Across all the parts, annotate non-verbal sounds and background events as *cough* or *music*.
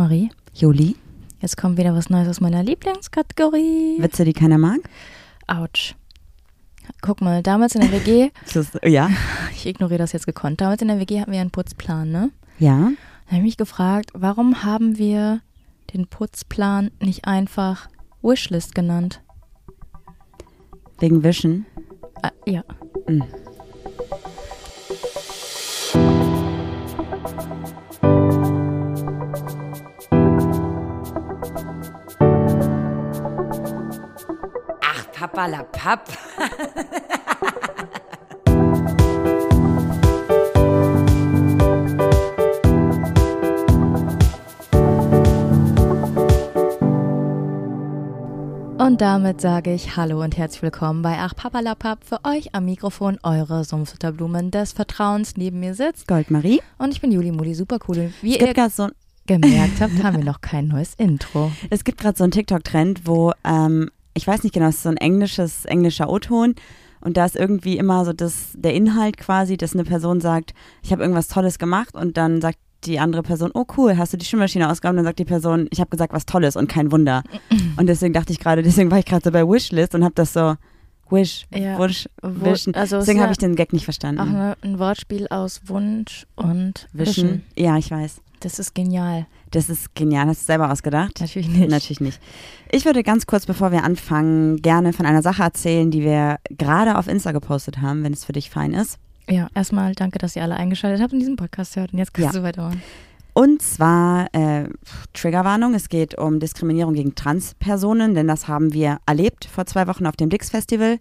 Marie. Juli. Jetzt kommt wieder was Neues aus meiner Lieblingskategorie. Witze, die keiner mag? Autsch. Guck mal, damals in der WG, *laughs* Das, ja. *laughs* ich ignoriere das jetzt gekonnt, damals in der WG hatten wir einen Putzplan, ne? Ja. Da habe ich mich gefragt, warum haben wir den Putzplan nicht einfach Wishlist genannt? Wegen Wischen. Ah, ja. Mhm. Ach, Papa la Papp. Und damit sage ich Hallo und herzlich willkommen bei Ach Papalapap. Für euch am Mikrofon eure Sumpfutterblumen des Vertrauens. Neben mir sitzt Goldmarie. und ich bin Juli Muli, super cool. Wie Es ihr gibt gerade so, gemerkt habt, haben wir noch kein neues Intro. *laughs* es gibt gerade so einen TikTok-Trend, wo, ähm, ich weiß nicht genau, es ist so ein englisches, englischer O-Ton. Und da ist irgendwie immer so das, der Inhalt quasi, dass eine Person sagt, ich habe irgendwas Tolles gemacht und dann sagt die andere Person, oh cool, hast du die Spülmaschine ausgeräumt? Und dann sagt die Person, ich habe gesagt, was Tolles und kein Wunder. Und deswegen dachte ich gerade, deswegen war ich gerade so bei Wishlist und habe das so, Wish, Ja, Wish, Wo- Wischen. also es Deswegen habe ich den Gag nicht verstanden. auch ein Wortspiel aus Wunsch und Wischen. Wischen. Ja, ich weiß. Das ist genial. Das ist genial. Hast du selber ausgedacht? Natürlich nicht. Natürlich nicht. Ich würde ganz kurz, bevor wir anfangen, gerne von einer Sache erzählen, die wir gerade auf Insta gepostet haben, wenn es für dich fein ist. Ja, erstmal danke, dass ihr alle eingeschaltet habt und diesen Podcast hört. Und jetzt kannst Ja. du weitermachen. Und zwar äh, Triggerwarnung, es geht um Diskriminierung gegen Transpersonen, denn das haben wir erlebt vor zwei Wochen auf dem Dix Festival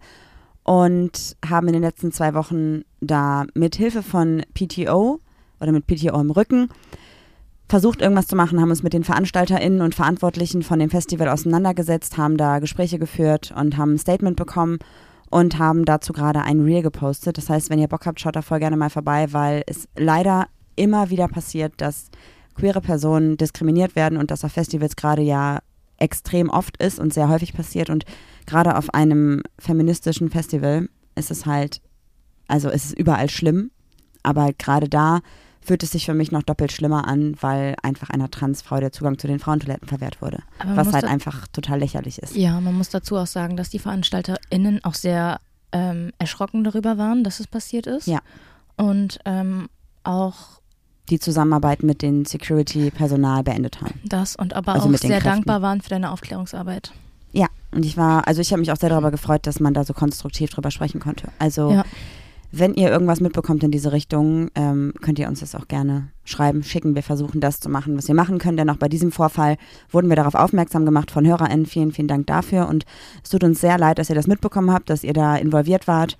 und haben in den letzten zwei Wochen da mit Hilfe von PTO oder mit PTO im Rücken versucht irgendwas zu machen, haben uns mit den VeranstalterInnen und Verantwortlichen von dem Festival auseinandergesetzt, haben da Gespräche geführt und haben ein Statement bekommen und haben dazu gerade ein Reel gepostet. Das heißt, wenn ihr Bock habt, schaut da voll gerne mal vorbei, weil es leider immer wieder passiert, dass queere Personen diskriminiert werden und das auf Festivals gerade ja extrem oft ist und sehr häufig passiert und gerade auf einem feministischen Festival ist es halt, also es ist überall schlimm, aber gerade da fühlt es sich für mich noch doppelt schlimmer an, weil einfach einer Transfrau der Zugang zu den Frauentoiletten verwehrt wurde, was halt einfach total lächerlich ist. Ja, man muss dazu auch sagen, dass die VeranstalterInnen auch sehr ähm, erschrocken darüber waren, dass es passiert ist. Ja. Und ähm, auch Die Zusammenarbeit mit dem Security-Personal beendet haben. das und aber Also auch sehr dankbar waren für deine Aufklärungsarbeit. Ja, und ich war, also ich habe mich auch sehr darüber gefreut, dass man da so konstruktiv drüber sprechen konnte. Also Ja. Wenn ihr irgendwas mitbekommt in diese Richtung, ähm, könnt ihr uns das auch gerne schreiben, schicken. Wir versuchen das zu machen, was wir machen können, denn auch bei diesem Vorfall wurden wir darauf aufmerksam gemacht von HörerInnen. Vielen, vielen Dank dafür und es tut uns sehr leid, dass ihr das mitbekommen habt, dass ihr da involviert wart.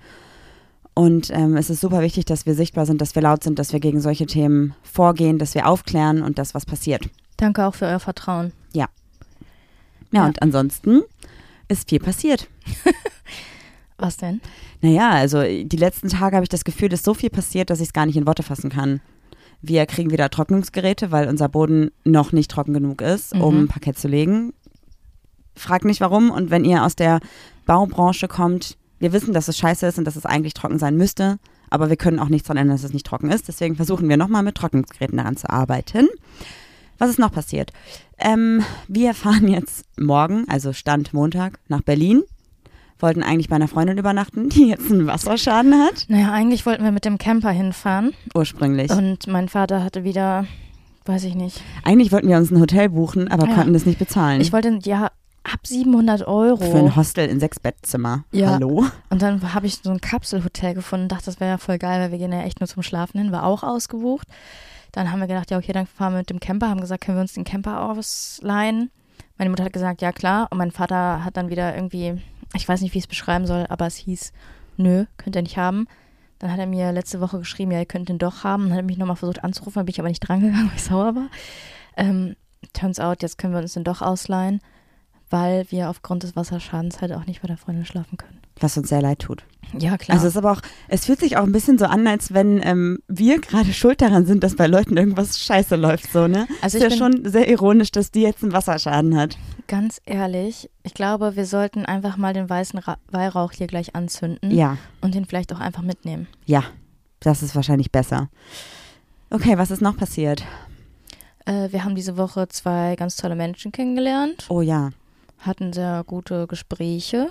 Und ähm, es ist super wichtig, dass wir sichtbar sind, dass wir laut sind, dass wir gegen solche Themen vorgehen, dass wir aufklären und das, was passiert. Danke auch für euer Vertrauen. Ja, Ja. und ansonsten ist viel passiert. *laughs* Was denn? Naja, also die letzten Tage habe ich das Gefühl, dass so viel passiert, dass ich es gar nicht in Worte fassen kann. Wir kriegen wieder Trocknungsgeräte, weil unser Boden noch nicht trocken genug ist, um Mhm. ein Parkett zu legen. Frag nicht warum. Und wenn ihr aus der Baubranche kommt, wir wissen, dass es scheiße ist und dass es eigentlich trocken sein müsste, aber wir können auch nichts daran ändern, dass es nicht trocken ist. Deswegen versuchen wir nochmal mit Trocknungsgeräten daran zu arbeiten. Was ist noch passiert? Ähm, wir *laughs* fahren jetzt morgen, also Stand Montag, nach Berlin. Wollten eigentlich bei einer Freundin übernachten, die jetzt einen Wasserschaden hat. Naja, eigentlich wollten wir mit dem Camper hinfahren Ursprünglich. und mein Vater hatte wieder, weiß ich nicht. Eigentlich wollten wir uns ein Hotel buchen, aber Ja. konnten das nicht bezahlen. Ich wollte, ja, ab 700 Euro. Für ein Hostel in sechs Bettzimmer. Ja. Hallo? Und dann habe ich so ein Kapselhotel gefunden, dachte, das wäre ja voll geil, weil wir gehen ja echt nur zum Schlafen hin, war auch ausgebucht. Dann haben wir gedacht, ja, okay, dann fahren wir mit dem Camper, haben gesagt, können wir uns den Camper ausleihen? Meine Mutter hat gesagt, ja klar. Und mein Vater hat dann wieder irgendwie, ich weiß nicht, wie ich es beschreiben soll, aber es hieß, nö, könnt ihr nicht haben. Dann hat er mir letzte Woche geschrieben, ja, ihr könnt den doch haben. Dann hat er mich nochmal versucht anzurufen, dann bin ich aber nicht drangegangen, *laughs* weil ich sauer war. Ähm, turns out, jetzt können wir uns den doch ausleihen, weil wir aufgrund des Wasserschadens halt auch nicht bei der Freundin schlafen können. Was uns sehr leid tut. Ja, klar. Also es ist aber auch, es fühlt sich auch ein bisschen so an, als wenn ähm, wir gerade schuld daran sind, dass bei Leuten irgendwas scheiße läuft, so, ne? Also ist ja bin- schon sehr ironisch, dass die jetzt einen Wasserschaden hat. Ganz ehrlich, ich glaube, wir sollten einfach mal den weißen Ra Weihrauch hier gleich anzünden Ja, und den vielleicht auch einfach mitnehmen. ja, das ist wahrscheinlich besser. Okay, was ist noch passiert? Äh, wir haben diese Woche zwei ganz tolle Menschen kennengelernt, Oh ja. hatten sehr gute Gespräche.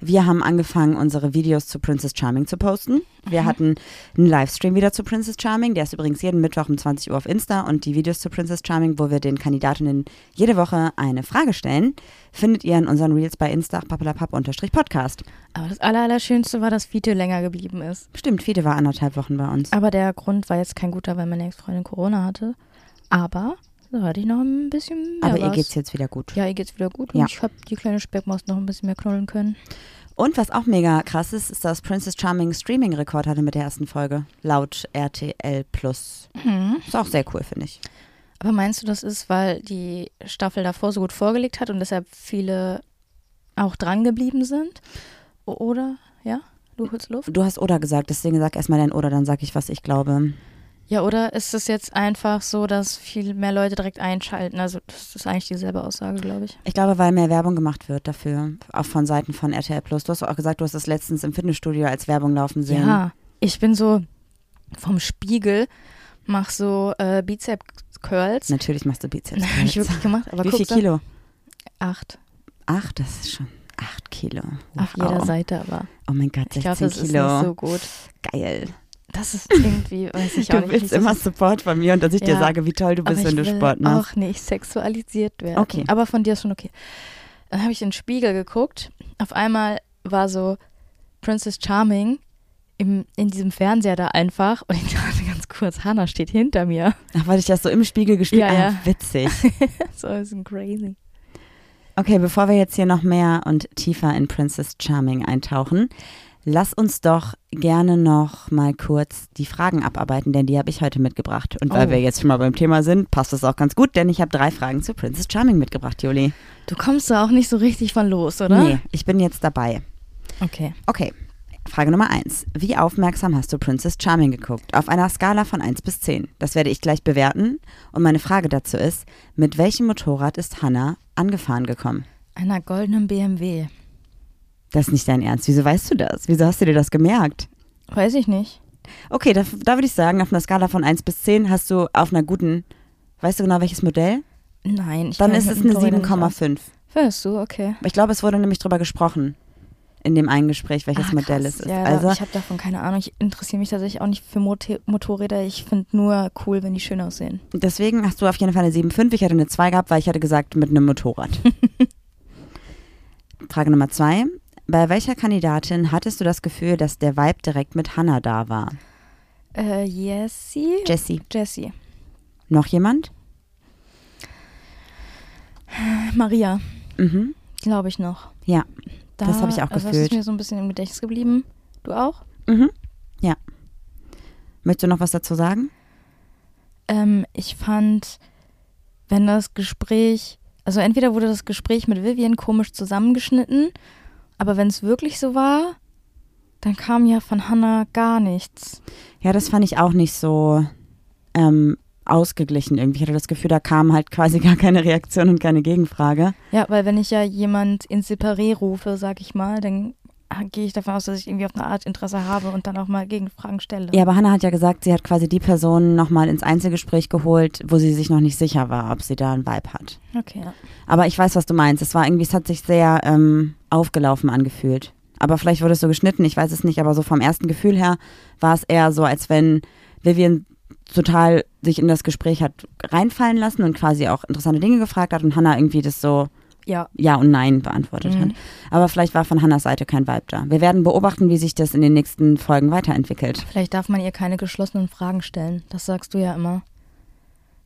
Wir haben angefangen, unsere Videos zu Princess Charming zu posten. Wir Mhm. hatten einen Livestream wieder zu Princess Charming. Der ist übrigens jeden Mittwoch um 20 Uhr auf Insta. Und die Videos zu Princess Charming, wo wir den Kandidatinnen jede Woche eine Frage stellen, findet ihr in unseren Reels bei Insta papalapap-podcast. Aber das Aller, Allerschönste war, dass Fiete länger geblieben ist. Stimmt, Fiete war anderthalb Wochen bei uns. Aber der Grund war jetzt kein guter, weil meine Ex-Freundin Corona hatte. Aber da hatte ich noch ein bisschen mehr Aber ihr was. geht's jetzt wieder gut. Ja, ihr geht's wieder gut und Ja. ich habe die kleine Speckmaus noch ein bisschen mehr knuddeln können. Und was auch mega krass ist, ist, dass Princess Charming Streaming-Rekord hatte mit der ersten Folge. Laut RTL Plus. Mhm. Ist auch sehr cool, finde ich. Aber meinst du, das ist, weil die Staffel davor so gut vorgelegt hat und deshalb viele auch dran geblieben sind? O- Oder? Ja? Du holst Luft? Du hast Oder gesagt, deswegen sag erstmal dein Oder, dann sag ich, was ich glaube. Ja, oder ist es jetzt einfach so, dass viel mehr Leute direkt einschalten? Also, das ist eigentlich dieselbe Aussage, glaube ich. Ich glaube, weil mehr Werbung gemacht wird dafür, auch von Seiten von RTL Plus. Du hast auch gesagt, du hast das letztens im Fitnessstudio als Werbung laufen sehen. Ja, ich bin so vom Spiegel, mach so äh, Bizep-Curls. Natürlich machst du Bizeps. *laughs* Habe ich wirklich gemacht, aber Wie viel Kilo? Acht. Ach, das ist schon acht Kilo. Auf Wow. jeder Seite aber. Oh mein Gott, Ich 16 glaube, das ist Kilo. nicht so gut. Geil. Das ist irgendwie, *laughs* weiß ich auch Du nicht. willst wie das immer. Support von mir und dass ich dir Ja, sage, wie toll du bist, wenn du Sport machst. auch nicht sexualisiert werden. Okay. Aber von dir ist schon okay. Dann habe ich in den Spiegel geguckt. Auf einmal war so Princess Charming im, in diesem Fernseher da einfach. Und ich dachte ganz kurz, Hannah steht hinter mir. Ach, weil ich das so im Spiegel gespielt Ja, habe. ja. Ah, witzig. *laughs* so ist ein crazy. Okay, bevor wir jetzt hier noch mehr und tiefer in Princess Charming eintauchen, lass uns doch gerne noch mal kurz die Fragen abarbeiten, denn die habe ich heute mitgebracht. Und weil Oh. wir jetzt schon mal beim Thema sind, passt das auch ganz gut, denn ich habe drei Fragen zu Princess Charming mitgebracht, Juli. Du kommst da auch nicht so richtig von los, oder? Nee, ich bin jetzt dabei. Okay. Okay, Frage Nummer eins. Wie aufmerksam hast du Princess Charming geguckt? Auf einer Skala von 1 bis 10. Das werde ich gleich bewerten. Und meine Frage dazu ist, mit welchem Motorrad ist Hannah angefahren gekommen? Einer goldenen BMW. Das ist nicht dein Ernst. Wieso weißt du das? Wieso hast du dir das gemerkt? Weiß ich nicht. Okay, da, da würde ich sagen, auf einer Skala von 1 bis 10 hast du auf einer guten, weißt du genau welches Modell? Nein. Ich Dann ist es eine Motorrädern nicht aus. 7,5. Findest du? Okay. Ich glaube, es wurde nämlich drüber gesprochen in dem einen Gespräch, welches Ah, Modell es ist. Ja, also, ich habe davon keine Ahnung. Ich interessiere mich tatsächlich auch nicht für Motor Motorräder. Ich finde nur cool, wenn die schön aussehen. deswegen hast du auf jeden Fall eine 7,5. Ich hatte eine 2 gehabt, weil ich hatte gesagt, mit einem Motorrad. *laughs* Frage Nummer 2. Bei welcher Kandidatin hattest du das Gefühl, dass der Vibe direkt mit Hannah da war? Äh, Jessie? Jessie. Jessie. Noch jemand? Maria, Mhm. glaube ich noch. Ja, Da, das habe ich auch also Das gefühlt. ist mir so ein bisschen im Gedächtnis geblieben. Du auch? Mhm. Ja. Möchtest du noch was dazu sagen? Ähm, ich fand, wenn das Gespräch, also entweder wurde das Gespräch mit Vivian komisch zusammengeschnitten, aber wenn es wirklich so war, dann kam ja von Hannah gar nichts. Ja, das fand ich auch nicht so ähm, ausgeglichen irgendwie. Ich hatte das Gefühl, da kam halt quasi *laughs* gar keine Reaktion und keine Gegenfrage. Ja, weil wenn ich ja jemand ins Separé rufe, sag ich mal, dann gehe ich davon aus, dass ich irgendwie auf eine Art Interesse habe und dann auch mal Gegenfragen stelle. Ja, aber Hannah hat ja gesagt, sie hat quasi die Person nochmal ins Einzelgespräch geholt, wo sie sich noch nicht sicher war, ob sie da einen Vibe hat. Okay, ja. Aber ich weiß, was du meinst. Es war irgendwie, es hat sich sehr ähm, aufgelaufen angefühlt. Aber vielleicht wurde es so geschnitten, ich weiß es nicht, aber so vom ersten Gefühl her war es eher so, als wenn Vivian total sich in das Gespräch hat reinfallen lassen und quasi auch interessante Dinge gefragt hat und Hannah irgendwie das so Ja, Ja und Nein beantwortet Mhm. hat. Aber vielleicht war von Hannas Seite kein Vibe da. Wir werden beobachten, wie sich das in den nächsten Folgen weiterentwickelt. vielleicht darf man ihr keine geschlossenen Fragen stellen. Das sagst du ja immer.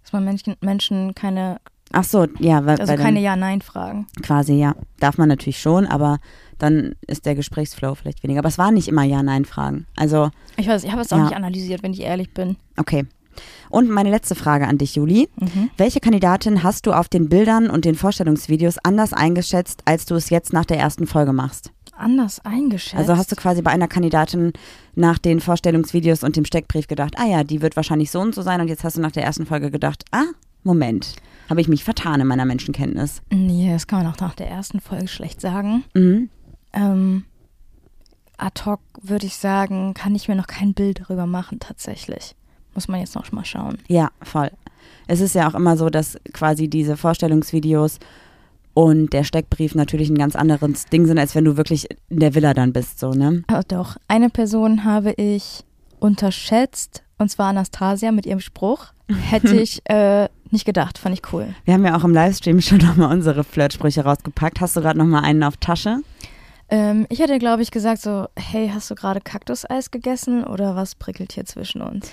Dass man Menschen, Menschen keine, Ach so, ja, weil, also weil keine Ja-Nein-Fragen. quasi, ja. Darf man natürlich schon, aber dann ist der Gesprächsflow vielleicht weniger. Aber es waren nicht immer Ja-Nein-Fragen. Also, Ich weiß, ich habe es auch Ja. nicht analysiert, wenn ich ehrlich bin. okay. Und meine letzte Frage an dich, Juli. Mhm. Welche Kandidatin hast du auf den Bildern und den Vorstellungsvideos anders eingeschätzt, als du es jetzt nach der ersten Folge machst? Anders eingeschätzt. Also hast du quasi bei einer Kandidatin nach den Vorstellungsvideos und dem Steckbrief gedacht, ah ja, die wird wahrscheinlich so und so sein und jetzt hast du nach der ersten Folge gedacht, ah, Moment, habe ich mich vertan in meiner Menschenkenntnis. Nee, das kann man auch nach der ersten Folge schlecht sagen. Mhm. Ähm, ad hoc würde ich sagen, kann ich mir noch kein Bild darüber machen, tatsächlich. Muss man jetzt noch mal schauen. Ja, voll. Es ist ja auch immer so, dass quasi diese Vorstellungsvideos und der Steckbrief natürlich ein ganz anderes Ding sind, als wenn du wirklich in der Villa dann bist, so, ne? Aber doch, eine Person habe ich unterschätzt, und zwar Anastasia mit ihrem Spruch. *laughs* Hätte ich äh, nicht gedacht, fand ich cool. Wir haben ja auch im Livestream *laughs* schon nochmal unsere Flirtsprüche rausgepackt. Hast du gerade nochmal einen auf Tasche? Ähm, ich hätte, glaube ich, gesagt so, hey, hast du gerade Kaktuseis gegessen oder was prickelt hier zwischen uns?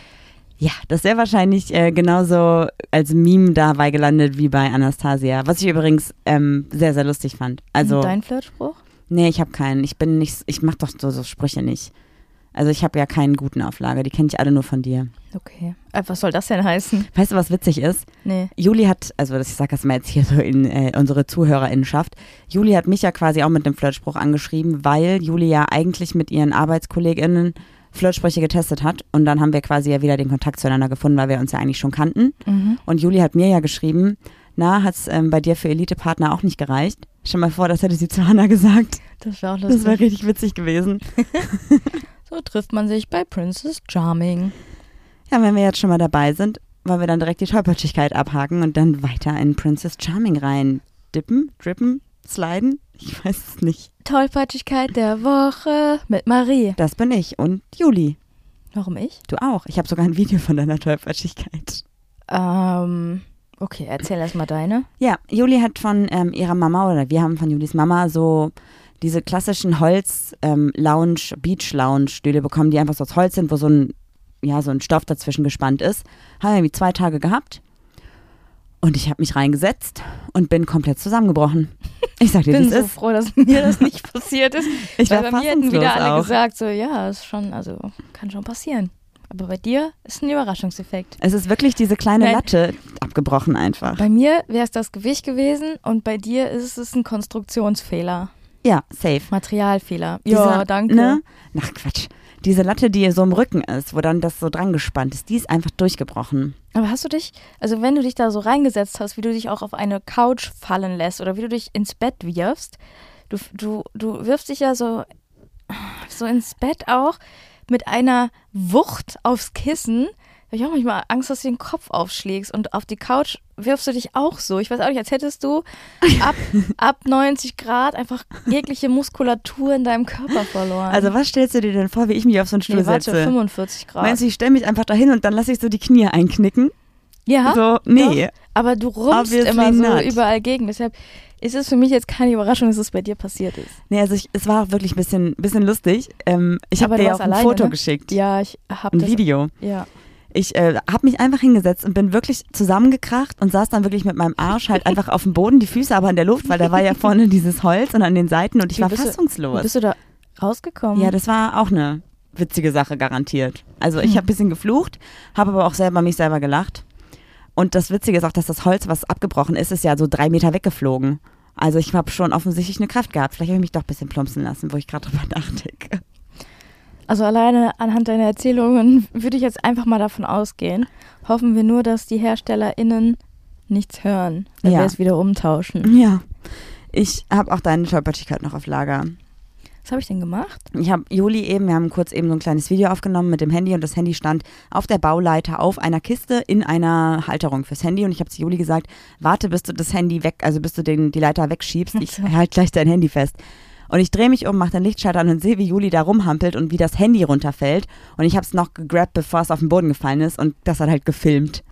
Ja, das wäre wahrscheinlich äh, genauso als Meme dabei gelandet wie bei Anastasia. Was ich übrigens ähm, sehr, sehr lustig fand. Also, Dein Flirtspruch? nee, ich habe keinen. Ich bin nicht, ich mach doch so, so Sprüche nicht. Also ich habe ja keinen guten Auflage. Die kenne ich alle nur von dir. Okay. Äh, was soll das denn heißen? Weißt du, was witzig ist? Nee. Juli hat, also das- ich sag das mal jetzt hier so in äh, unsere Zuhörerinnenschaft, Juli hat mich ja quasi auch mit dem Flirtspruch angeschrieben, weil Juli ja eigentlich mit ihren ArbeitskollegInnen Flirtsprüche getestet hat und dann haben wir quasi ja wieder den Kontakt zueinander gefunden, weil wir uns ja eigentlich schon kannten. Mhm. Und Juli hat mir ja geschrieben, na, hat's ähm, bei dir für Elite-Partner auch nicht gereicht? Stell mal vor, das hätte sie zu Hannah gesagt. Das wäre auch lustig. Das wäre richtig witzig gewesen. *laughs* so trifft man sich bei Princess Charming. Ja, wenn wir jetzt schon mal dabei sind, wollen wir dann direkt die Tollpatschigkeit abhaken und dann weiter in Princess Charming rein dippen, drippen, sliden? Ich weiß es nicht. Tollpatschigkeit der Woche mit Marie. Das bin ich und Juli. Warum ich? Du auch. Ich habe sogar ein Video von deiner Tollpatschigkeit. Ähm, okay, erzähl erst mal deine. Ja, Juli hat von ähm, ihrer Mama oder wir haben von Julis Mama so diese klassischen Holz-Lounge, Beach-Lounge-Stühle bekommen, die einfach so aus Holz sind, wo so ein, ja, so ein Stoff dazwischen gespannt ist. Haben wir irgendwie zwei Tage gehabt. Und ich habe mich reingesetzt und bin komplett zusammengebrochen. Ich sag dir, bin so ist. froh, dass mir das nicht *laughs* passiert ist. Ich war bei mir hätten wieder alle auch. gesagt, so ja, ist schon, also kann schon passieren. Aber bei dir ist ein Überraschungseffekt. Es ist wirklich diese kleine Nein. Latte abgebrochen einfach. Bei mir wäre es das Gewicht gewesen und bei dir ist es ein Konstruktionsfehler. Ja, safe. Materialfehler. Ja, danke. Ne? Ach Quatsch. Diese Latte, die so im Rücken ist, wo dann das so dran gespannt ist, die ist einfach durchgebrochen. Aber hast du dich, also wenn du dich da so reingesetzt hast, wie du dich auch auf eine Couch fallen lässt oder wie du dich ins Bett wirfst, du, du, du wirfst dich ja so, so ins Bett auch mit einer Wucht aufs Kissen. Da hab ich auch manchmal Angst, dass du den Kopf aufschlägst und auf die Couch wirfst du dich auch so. Ich weiß auch nicht, als hättest du *laughs* ab, ab 90 Grad einfach jegliche Muskulatur in deinem Körper verloren. Also was stellst du dir denn vor, wie ich mich auf so einen Stuhl nee, warte, setze? 45 Grad. Meinst du, ich stelle mich einfach dahin und dann lasse ich so die Knie einknicken? ja, so, nee. aber du rumpst Obviously immer so not. überall gegen. Deshalb ist es für mich jetzt keine Überraschung, dass es bei dir passiert ist. Nee, also ich, es war auch wirklich ein bisschen, bisschen lustig. Ähm, ich habe dir ja auch warst ein alleine, Foto ne? geschickt. Ja, ich habe Ein das. Video. Ja. Ich äh, habe mich einfach hingesetzt und bin wirklich zusammengekracht und saß dann wirklich mit meinem Arsch halt *laughs* einfach auf dem Boden, die Füße aber in der Luft, weil da war ja vorne *laughs* dieses Holz und an den Seiten und ich Wie war bist du- fassungslos. bist du da rausgekommen? Ja, das war auch eine witzige Sache, garantiert. Also ich Hm. habe ein bisschen geflucht, habe aber auch selber mich selber gelacht. Und das Witzige ist auch, dass das Holz, was abgebrochen ist, ist ja so drei Meter weggeflogen. Also ich habe schon offensichtlich eine Kraft gehabt. Vielleicht habe ich mich doch ein bisschen plumpsen lassen, wo ich gerade drüber *laughs* nachdenke. Also alleine anhand deiner Erzählungen würde ich jetzt einfach mal davon ausgehen. Hoffen wir nur, dass die HerstellerInnen nichts hören, wenn Ja. wir es wieder umtauschen. Ja. Ich habe auch deine Tollpatschigkeit noch auf Lager. Was habe ich denn gemacht? Ich habe Juli eben, wir haben kurz eben so ein kleines Video aufgenommen mit dem Handy und das Handy stand auf der Bauleiter auf einer Kiste in einer Halterung fürs Handy und ich habe zu Juli gesagt, warte, bis du das Handy weg, also bis du den, die Leiter wegschiebst, ich Ach so. halt gleich dein Handy fest. Und ich drehe mich um, mache den Lichtschalter an und sehe, wie Juli da rumhampelt und wie das Handy runterfällt. Und ich habe es noch gegrabt, bevor es auf den Boden gefallen ist und das hat halt gefilmt.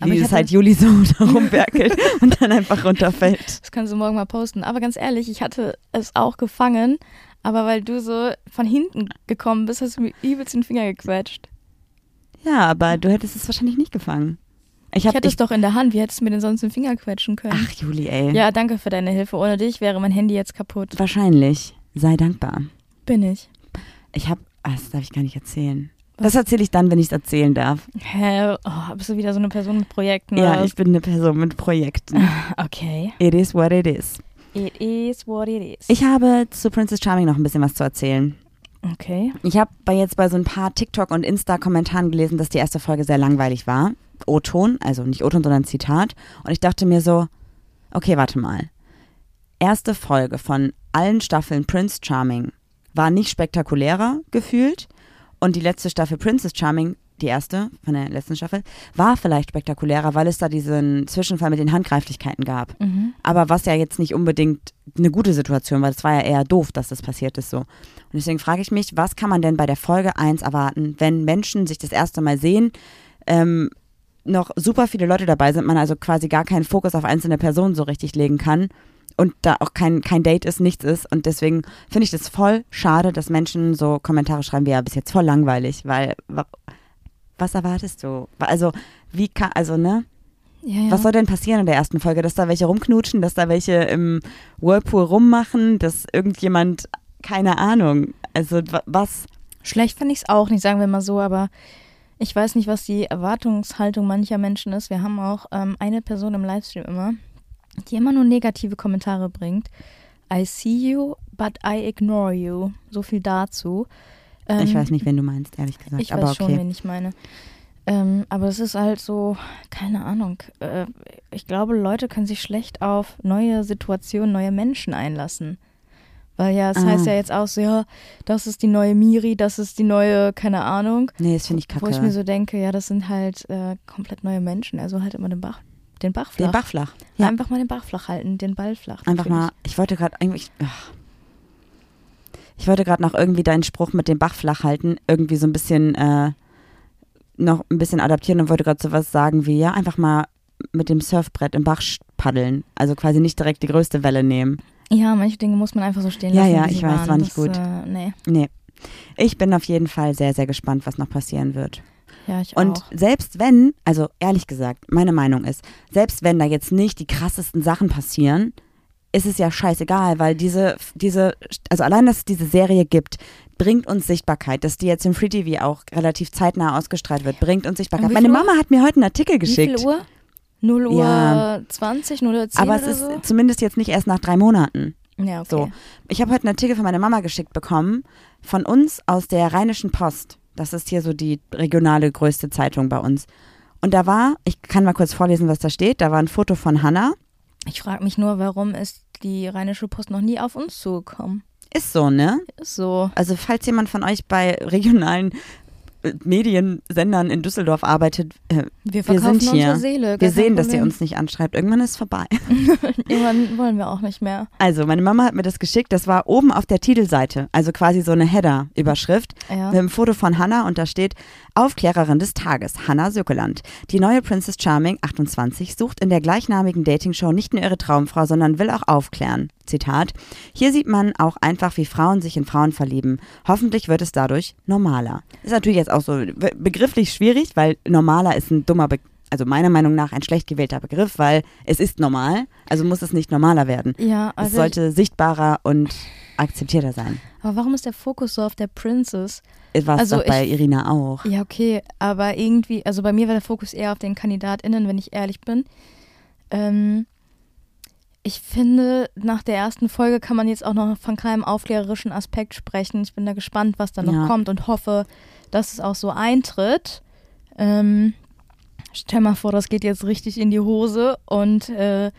Aber wie es halt Juli so *laughs* da rumwerkelt *laughs* und dann einfach runterfällt. Das kannst du morgen mal posten. Aber ganz ehrlich, ich hatte es auch gefangen, aber weil du so von hinten gekommen bist, hast du mir übelst den Finger gequetscht. Ja, aber du hättest es wahrscheinlich nicht gefangen. Ich Ich habe hätte es doch in der Hand. Wie hättest du mir denn sonst den Finger quetschen können? Ach, Juli, ey. Ja, danke für deine Hilfe. Ohne dich wäre mein Handy jetzt kaputt. Wahrscheinlich. Sei dankbar. Bin ich. Ich habe, das darf ich gar nicht erzählen. Das erzähle ich dann, wenn ich es erzählen darf. Hä? Oh, bist du wieder so eine Person mit Projekten? Ja, oder ich bin eine Person mit Projekten. was? *laughs* Okay. It is what it is. It is what it is. Ich habe zu Princess Charming noch ein bisschen was zu erzählen. okay. Ich habe bei jetzt bei so ein paar TikTok- und Insta-Kommentaren gelesen, dass die erste Folge sehr langweilig war. O-Ton, also nicht O-Ton, sondern Zitat. Und ich dachte mir so, okay, warte mal. Erste Folge von allen Staffeln Prince Charming war nicht spektakulärer gefühlt. Und die letzte Staffel Princess Charming die erste von der letzten Staffel, war vielleicht spektakulärer, weil es da diesen Zwischenfall mit den Handgreiflichkeiten gab. Mhm. Aber was ja jetzt nicht unbedingt eine gute Situation, weil es war ja eher doof, dass das passiert ist so. Und deswegen frage ich mich, was kann man denn bei der Folge 1 erwarten, wenn Menschen sich das erste Mal sehen, ähm, noch super viele Leute dabei sind, man also quasi gar keinen Fokus auf einzelne Personen so richtig legen kann und da auch kein, kein Date ist, nichts ist. Und deswegen finde ich das voll schade, dass Menschen so Kommentare schreiben wie ja, bis jetzt voll langweilig, weil wa- was erwartest du? Also, wie kann, also, ne? Ja, ja. Was soll denn passieren in der ersten Folge? Dass da welche rumknutschen, dass da welche im Whirlpool rummachen, dass irgendjemand, keine Ahnung, also wa- was? Schlecht finde ich es auch nicht, sagen wir mal so, aber ich weiß nicht, was die Erwartungshaltung mancher Menschen ist. Wir haben auch ähm, eine Person im Livestream immer, die immer nur negative Kommentare bringt. I see you, but I ignore you. So viel dazu. Ähm, ich weiß nicht, wen du meinst, ehrlich gesagt. Ich aber weiß schon, okay. wen ich meine. Ähm, aber es ist halt so, keine Ahnung. Äh, ich glaube, Leute können sich schlecht auf neue Situationen, neue Menschen einlassen. Weil ja, es Ah. heißt ja jetzt auch so, ja, das ist die neue Miri, das ist die neue, keine Ahnung. Nee, das finde ich kacke. Wo ich mir so denke, ja, das sind halt äh, komplett neue Menschen. Also halt immer den Bach, den Bach flach. Den Bach flach. Ja, einfach mal den Bach flach halten, den Ball flach. einfach mal, ich wollte gerade eigentlich, ach. ich wollte gerade noch irgendwie deinen Spruch mit dem Bach flach halten, irgendwie so ein bisschen, äh, noch ein bisschen adaptieren und wollte gerade sowas sagen wie, ja, einfach mal mit dem Surfbrett im Bach paddeln. Also quasi nicht direkt die größte Welle nehmen. Ja, manche Dinge muss man einfach so stehen Ja, lassen. ja, wie sie ich weiß, waren. war nicht das, gut. Äh, nee, Nee. Ich bin auf jeden Fall sehr, sehr gespannt, was noch passieren wird. ja, ich Und auch. selbst wenn, also ehrlich gesagt, meine Meinung ist, selbst wenn da jetzt nicht die krassesten Sachen passieren, ist es ja scheißegal, weil diese, diese, also allein, dass es diese Serie gibt, bringt uns Sichtbarkeit. Dass die jetzt im Free TV auch relativ zeitnah ausgestrahlt wird, bringt uns Sichtbarkeit. Wie Meine Uhr? Mama hat mir heute einen Artikel Wie geschickt. viel Uhr? 0 Uhr Ja. 20, 0 Uhr 10 Aber es ist so? zumindest jetzt nicht erst nach drei Monaten. Ja, okay. So. Ich habe heute einen Artikel von meiner Mama geschickt bekommen, von uns aus der Rheinischen Post. Das ist hier so die regionale größte Zeitung bei uns. Und da war, ich kann mal kurz vorlesen, was da steht, da war ein Foto von Hannah. Ich frage mich nur, warum ist die Rheinische Post noch nie auf uns zugekommen? Ist so, ne? Ist so. Also falls jemand von euch bei regionalen Mediensendern in Düsseldorf arbeitet, äh, Wir verkaufen sind hier. unsere Seele. wir sehen, dass ihr uns nicht anschreibt. Irgendwann ist es vorbei. *laughs* Irgendwann wollen wir auch nicht mehr. Also, meine Mama hat mir das geschickt. Das war oben auf der Titelseite. Also quasi so eine Header-Überschrift. Ja. mit einem Foto von Hannah und da steht Aufklärerin des Tages, Hannah Sökeland. Die neue Princess Charming, 28, sucht in der gleichnamigen Dating-Show nicht nur ihre Traumfrau, sondern will auch aufklären. Zitat. Hier sieht man auch einfach, wie Frauen sich in Frauen verlieben. Hoffentlich wird es dadurch normaler. Ist natürlich jetzt auch so be- begrifflich schwierig, weil normaler ist ein dummer Begriff. Also meiner Meinung nach ein schlecht gewählter Begriff, weil es ist normal, also muss es nicht normaler werden. Ja, Es also sollte sichtbarer und akzeptierter sein. aber warum ist der Fokus so auf der Princess? War es Also doch bei ich- Irina auch. Ja, okay, aber irgendwie, also bei mir war der Fokus eher auf den KandidatInnen, wenn ich ehrlich bin. Ähm, ich finde, nach der ersten Folge kann man jetzt auch noch von keinem aufklärerischen Aspekt sprechen. Ich bin da gespannt, was da noch Ja. kommt und hoffe, dass es auch so eintritt. Ähm, stell mal vor, das geht jetzt richtig in die Hose und äh,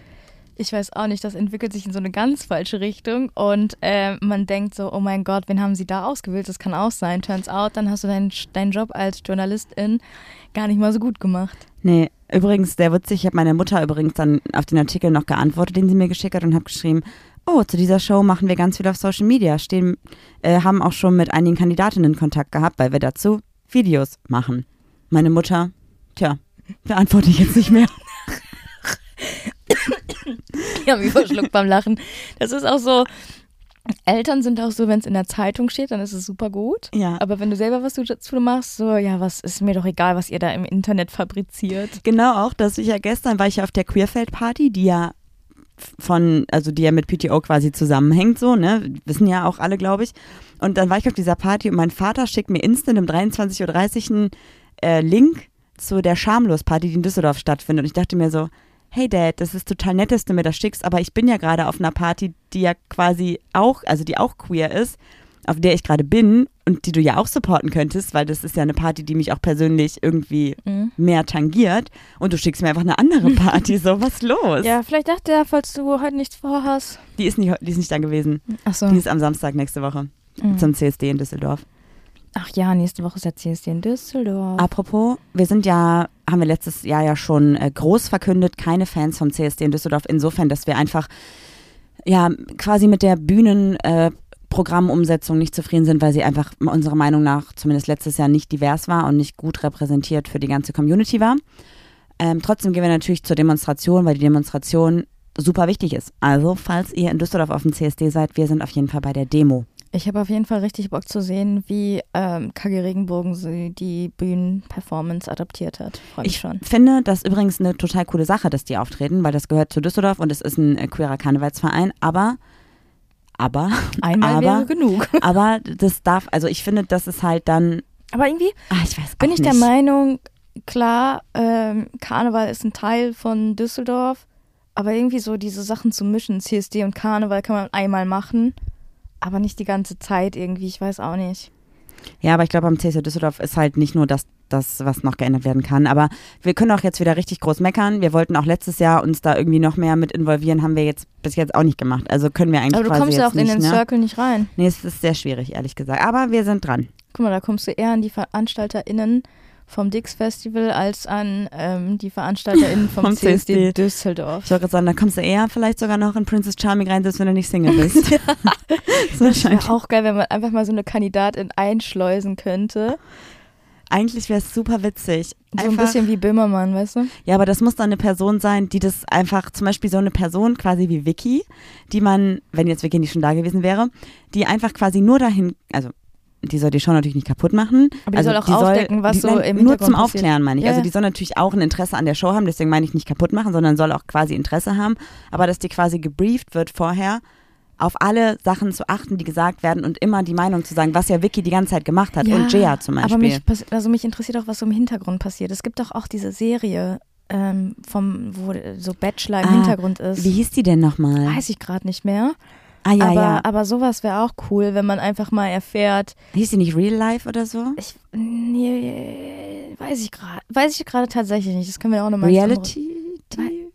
ich weiß auch nicht, das entwickelt sich in so eine ganz falsche Richtung und äh, man denkt so, oh mein Gott, wen haben sie da ausgewählt? Das kann auch sein. Turns out, dann hast du deinen, deinen Job als Journalistin gar nicht mal so gut gemacht. Nee, übrigens, sehr witzig. Ich habe meiner Mutter übrigens dann auf den Artikel noch geantwortet, den sie mir geschickt hat und habe geschrieben, oh, zu dieser Show machen wir ganz viel auf Social Media, stehen, äh, haben auch schon mit einigen Kandidatinnen Kontakt gehabt, weil wir dazu Videos machen. Meine Mutter, tja, beantworte ich jetzt nicht mehr. *laughs* Ich habe mich verschluckt beim Lachen. Das ist auch so, Eltern sind auch so, wenn es in der Zeitung steht, dann ist es super gut. Ja. Aber wenn du selber was dazu machst, so, ja, was ist mir doch egal, was ihr da im Internet fabriziert. Genau auch, dass ich ja gestern war ich ja auf der Queerfeld-Party, die ja von, also die ja mit PTO quasi zusammenhängt, so, ne? Wissen ja auch alle, glaube ich. Und dann war ich auf dieser Party und mein Vater schickt mir instant um 23.30 Uhr einen äh, Link zu der Schamlos-Party, die in Düsseldorf stattfindet. Und ich dachte mir so, hey Dad, das ist total nett, dass du mir das schickst, aber ich bin ja gerade auf einer Party, die ja quasi auch, also die auch queer ist, auf der ich gerade bin und die du ja auch supporten könntest, weil das ist ja eine Party, die mich auch persönlich irgendwie Mhm. mehr tangiert und du schickst mir einfach eine andere *laughs* Party. so, was los? Ja, vielleicht dachte er, falls du heute nichts vorhast. Die ist nicht, die ist nicht da gewesen. Achso. Die ist am Samstag nächste Woche Mhm. zum CSD in Düsseldorf. Ach ja, nächste Woche ist der CSD in Düsseldorf. Apropos, wir sind ja, haben wir letztes Jahr ja schon äh, groß verkündet, keine Fans vom CSD in Düsseldorf. Insofern, dass wir einfach ja quasi mit der Bühnenprogrammumsetzung nicht zufrieden sind, weil sie einfach unserer Meinung nach zumindest letztes Jahr nicht divers war und nicht gut repräsentiert für die ganze Community war. Ähm, trotzdem gehen wir natürlich zur Demonstration, weil die Demonstration super wichtig ist. Also, falls ihr in Düsseldorf auf dem CSD seid, wir sind auf jeden Fall bei der Demo. Ich habe auf jeden Fall richtig Bock zu sehen, wie ähm, KG Regenbogen sie die Bühnenperformance adaptiert hat. Freue mich Ich schon. finde das übrigens eine total coole Sache, dass die auftreten, weil das gehört zu Düsseldorf und es ist ein äh, queerer Karnevalsverein, aber aber *laughs* Einmal aber- wäre genug. *laughs* aber das darf, also ich finde, das ist halt dann Aber irgendwie ah, ich weiß bin ich der nicht. Meinung, klar, ähm, Karneval ist ein Teil von Düsseldorf, aber irgendwie so diese Sachen zu mischen, CSD und Karneval kann man einmal machen, aber nicht die ganze Zeit irgendwie, ich weiß auch nicht. Ja, aber ich glaube, am CSD Düsseldorf ist halt nicht nur das, das, was noch geändert werden kann. Aber wir können auch jetzt wieder richtig groß meckern. Wir wollten auch letztes Jahr uns da irgendwie noch mehr mit involvieren, haben wir jetzt bis jetzt auch nicht gemacht. Also können wir eigentlich Aber du kommst ja auch in nicht, den ne? Circle nicht rein. Nee, es ist sehr schwierig, ehrlich gesagt. Aber wir sind dran. Guck mal, da kommst du eher an die VeranstalterInnen vom Dix Festival als an ähm, die VeranstalterInnen vom, *laughs* Vom CSD, CSD. Düsseldorf. Ich wollte gerade sagen, da kommst du eher vielleicht sogar noch in Princess Charming rein, selbst wenn du nicht Single bist. *laughs* *laughs* das ist wahrscheinlich. Wäre auch geil, wenn man einfach mal so eine Kandidatin einschleusen könnte. Eigentlich wäre es super witzig. So ein Einfach- bisschen wie Böhmermann, weißt du? Ja, aber das muss dann eine Person sein, die das einfach, zum Beispiel so eine Person quasi wie Vicky, die man, wenn jetzt Vicky nicht schon da gewesen wäre, die einfach quasi nur dahin, also die soll die Show natürlich nicht kaputt machen. Aber die also soll auch aufdecken, was die, so nein, im Nur zum. Aufklären, meine ich. Ja, Also ja. die soll natürlich auch ein Interesse an der Show haben, deswegen meine ich nicht kaputt machen, sondern soll auch quasi Interesse haben, aber dass die quasi gebrieft wird vorher, auf alle Sachen zu achten, die gesagt werden und immer die Meinung zu sagen, was ja Vicky die ganze Zeit gemacht hat und Jaya zum Beispiel. Aber mich, also mich interessiert auch, was so im Hintergrund passiert. Es gibt doch auch diese Serie, ähm, vom, wo so Bachelor im Ah, Hintergrund ist. Wie hieß die denn nochmal? Weiß ich gerade nicht mehr. Ah ja, aber, ja. aber sowas wäre auch cool, wenn man einfach mal erfährt, Hieß die nicht Real Life oder so? ich, nee, weiß ich gerade, weiß ich gerade tatsächlich nicht. Das können wir auch nochmal Reality?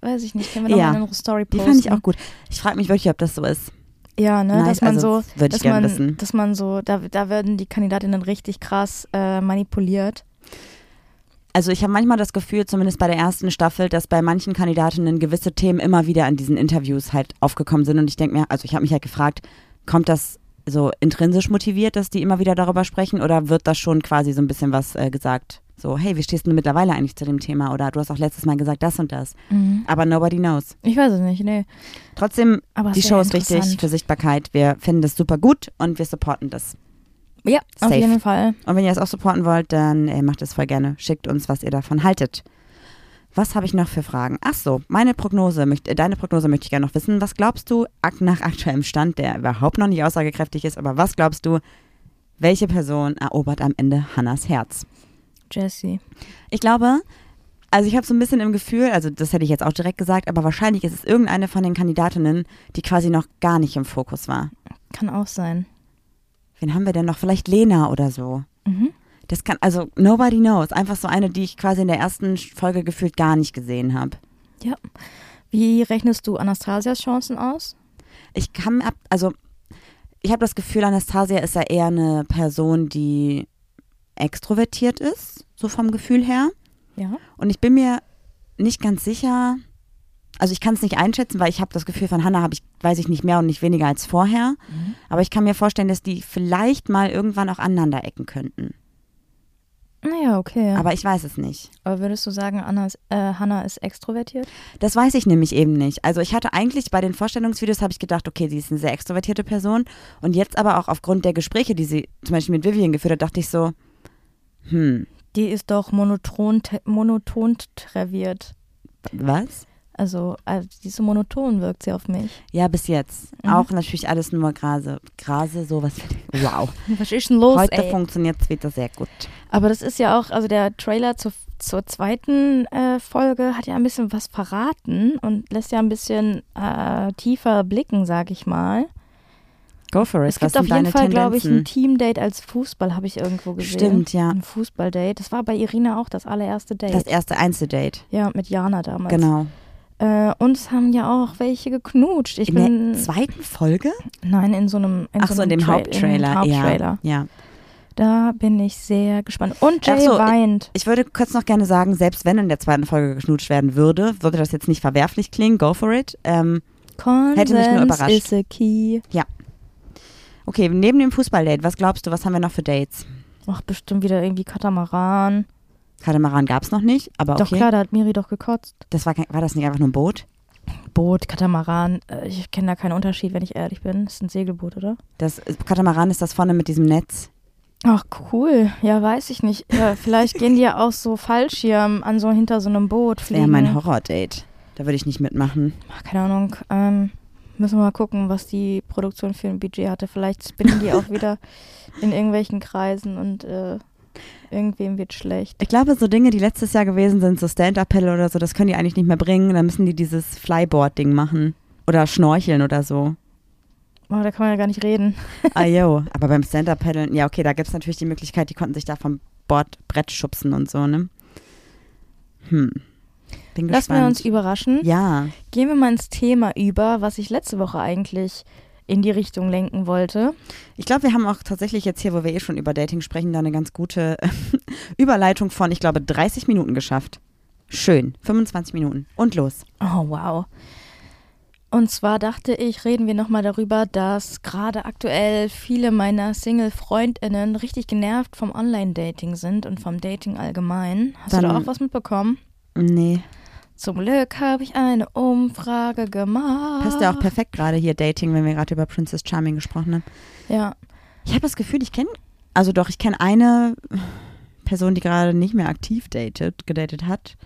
Weiß ich nicht, können wir nochmal Ja, in unsere Story Die posten. fand ich auch gut. Ich frage mich wirklich, ob das so ist. Ja, ne, Nice, dass man also so, dass man, wissen. dass man so, da, da werden die Kandidatinnen richtig krass äh, manipuliert. Also ich habe manchmal das Gefühl, zumindest bei der ersten Staffel, dass bei manchen Kandidatinnen gewisse Themen immer wieder in diesen Interviews halt aufgekommen sind. Und ich denke mir, also ich habe mich halt gefragt, kommt das so intrinsisch motiviert, dass die immer wieder darüber sprechen? Oder wird das schon quasi so ein bisschen was äh, gesagt? So, hey, wie stehst du mittlerweile eigentlich zu dem Thema? Oder du hast auch letztes Mal gesagt das und das. Aber nobody knows. Ich weiß es nicht, nee. Trotzdem, Aber die Show ist wichtig für Sichtbarkeit. Wir finden das super gut und wir supporten das. Ja, auf Safe. jeden Fall. Und wenn ihr es auch supporten wollt, dann äh, macht es voll gerne. Schickt uns, was ihr davon haltet. Was habe ich noch für Fragen? Ach so, meine Prognose, möcht, äh, deine Prognose möchte ich gerne noch wissen. Was glaubst du nach aktuellem Stand, der überhaupt noch nicht aussagekräftig ist, aber was glaubst du, welche Person erobert am Ende Hannas Herz? Jesse. Ich glaube, also ich habe so ein bisschen im Gefühl, also das hätte ich jetzt auch direkt gesagt, aber wahrscheinlich ist es irgendeine von den Kandidatinnen, die quasi noch gar nicht im Fokus war. Kann auch sein. Wen haben wir denn noch? Vielleicht Lena oder so. Mhm. Das kann, also nobody knows. Einfach so eine, die ich quasi in der ersten Folge gefühlt gar nicht gesehen habe. Wie rechnest du Anastasias Chancen aus? Ich kann ab, also ich habe das Gefühl, Anastasia ist ja eher eine Person, die extrovertiert ist, so vom Gefühl her. Ja. Und ich bin mir nicht ganz sicher, also ich kann es nicht einschätzen, weil ich habe das Gefühl, von Hannah habe ich, weiß ich nicht mehr und nicht weniger als vorher. Aber ich kann mir vorstellen, dass die vielleicht mal irgendwann auch aneinander ecken könnten. Naja, okay. Aber, Aber ich weiß es nicht. würdest du sagen, Anna ist, äh, Hannah ist extrovertiert? Das weiß ich nämlich eben nicht. Also ich hatte eigentlich bei den Vorstellungsvideos habe ich gedacht, okay, sie ist eine sehr extrovertierte Person. Und jetzt aber auch aufgrund der Gespräche, die sie zum Beispiel mit Vivian geführt hat, dachte ich so, hm, Die ist doch monoton, monoton traviert. was? Also, also diese monoton wirkt sie auf mich. Ja, bis jetzt. Mhm. Auch natürlich alles nur Grase. Grase, sowas. Wow. *laughs* Was ist denn los, Heute funktioniert es wieder sehr gut. Aber das ist ja auch, also der Trailer zur, zur zweiten äh, Folge hat ja ein bisschen was verraten und lässt ja ein bisschen äh, tiefer blicken, sag ich mal. Go for it. Es gibt auf jeden Fall, glaube ich, ein? Teamdate als Fußball, habe ich irgendwo gesehen. Stimmt, ja. Ein Fußballdate. Das war bei Irina auch das allererste Date. Das erste Einzeldate. ja, mit Jana damals. Genau. Äh, und es haben ja auch welche geknutscht. Ich In bin. der zweiten Folge? Nein, in so einem. In Ach so, in dem Tra- Haupttrailer. Haupttrailer. Ja. ja. Da bin ich sehr gespannt. Und Jay so, weint. Ich würde kurz noch gerne sagen, selbst wenn in der zweiten Folge geschnutscht werden würde, würde das jetzt nicht verwerflich klingen. Go for it. Ähm, Hätte mich nur überrascht. is a key. okay, neben dem Fußballdate, was glaubst du, was haben wir noch für Dates? Ach, bestimmt wieder irgendwie Katamaran. Katamaran gab es noch nicht, aber Doch okay. klar, da hat Miri doch gekotzt. Das war, kein- war das nicht einfach nur ein Boot? Boot, Katamaran. äh, Ich kenne da keinen Unterschied, wenn ich ehrlich bin. Das ist ein Segelboot, oder? Das Katamaran ist das vorne mit diesem Netz. Ach, cool. Ja, weiß ich nicht. Ja, vielleicht gehen die ja auch so Fallschirm an so hinter so einem Boot Das wäre fliegen. mein Horror-Date. Da würde ich nicht mitmachen. Ach, keine Ahnung. Ähm, müssen wir mal gucken, was die Produktion für ein Budget hatte. Vielleicht spinnen die auch *laughs* wieder in irgendwelchen Kreisen und äh, irgendwem wird schlecht. Ich glaube, so Dinge, die letztes Jahr gewesen sind, so Stand-Up-Paddle oder so, das können die eigentlich nicht mehr bringen. Dann müssen die dieses Flyboard-Ding machen. Oder schnorcheln oder so. Oh, da kann man ja gar nicht reden. *laughs* Ah, yo. Aber beim Stand-Up-Paddeln, ja, okay, da gibt es natürlich die Möglichkeit, die konnten sich da vom Bordbrett schubsen und so, ne? Hm. Bin Lassen wir gespannt. uns überraschen. Ja. Gehen wir mal ins Thema über, was ich letzte Woche eigentlich in die Richtung lenken wollte. Ich glaube, wir haben auch tatsächlich jetzt hier, wo wir eh schon über Dating sprechen, da eine ganz gute *laughs* Überleitung von, ich glaube, 30 Minuten geschafft. Schön. 25 Minuten. Und los. Oh, wow. Und zwar dachte ich, reden wir nochmal darüber, dass gerade aktuell viele meiner Single-FreundInnen richtig genervt vom Online-Dating sind und vom Dating allgemein. Hast du Dann- da auch was mitbekommen? Nee. Zum Glück habe ich eine Umfrage gemacht. Passt ja auch perfekt gerade hier Dating, wenn wir gerade über Princess Charming gesprochen haben. Ja, Ich habe das Gefühl, ich kenne, also doch, ich kenne eine Person, die gerade nicht mehr aktiv datet, gedatet hat.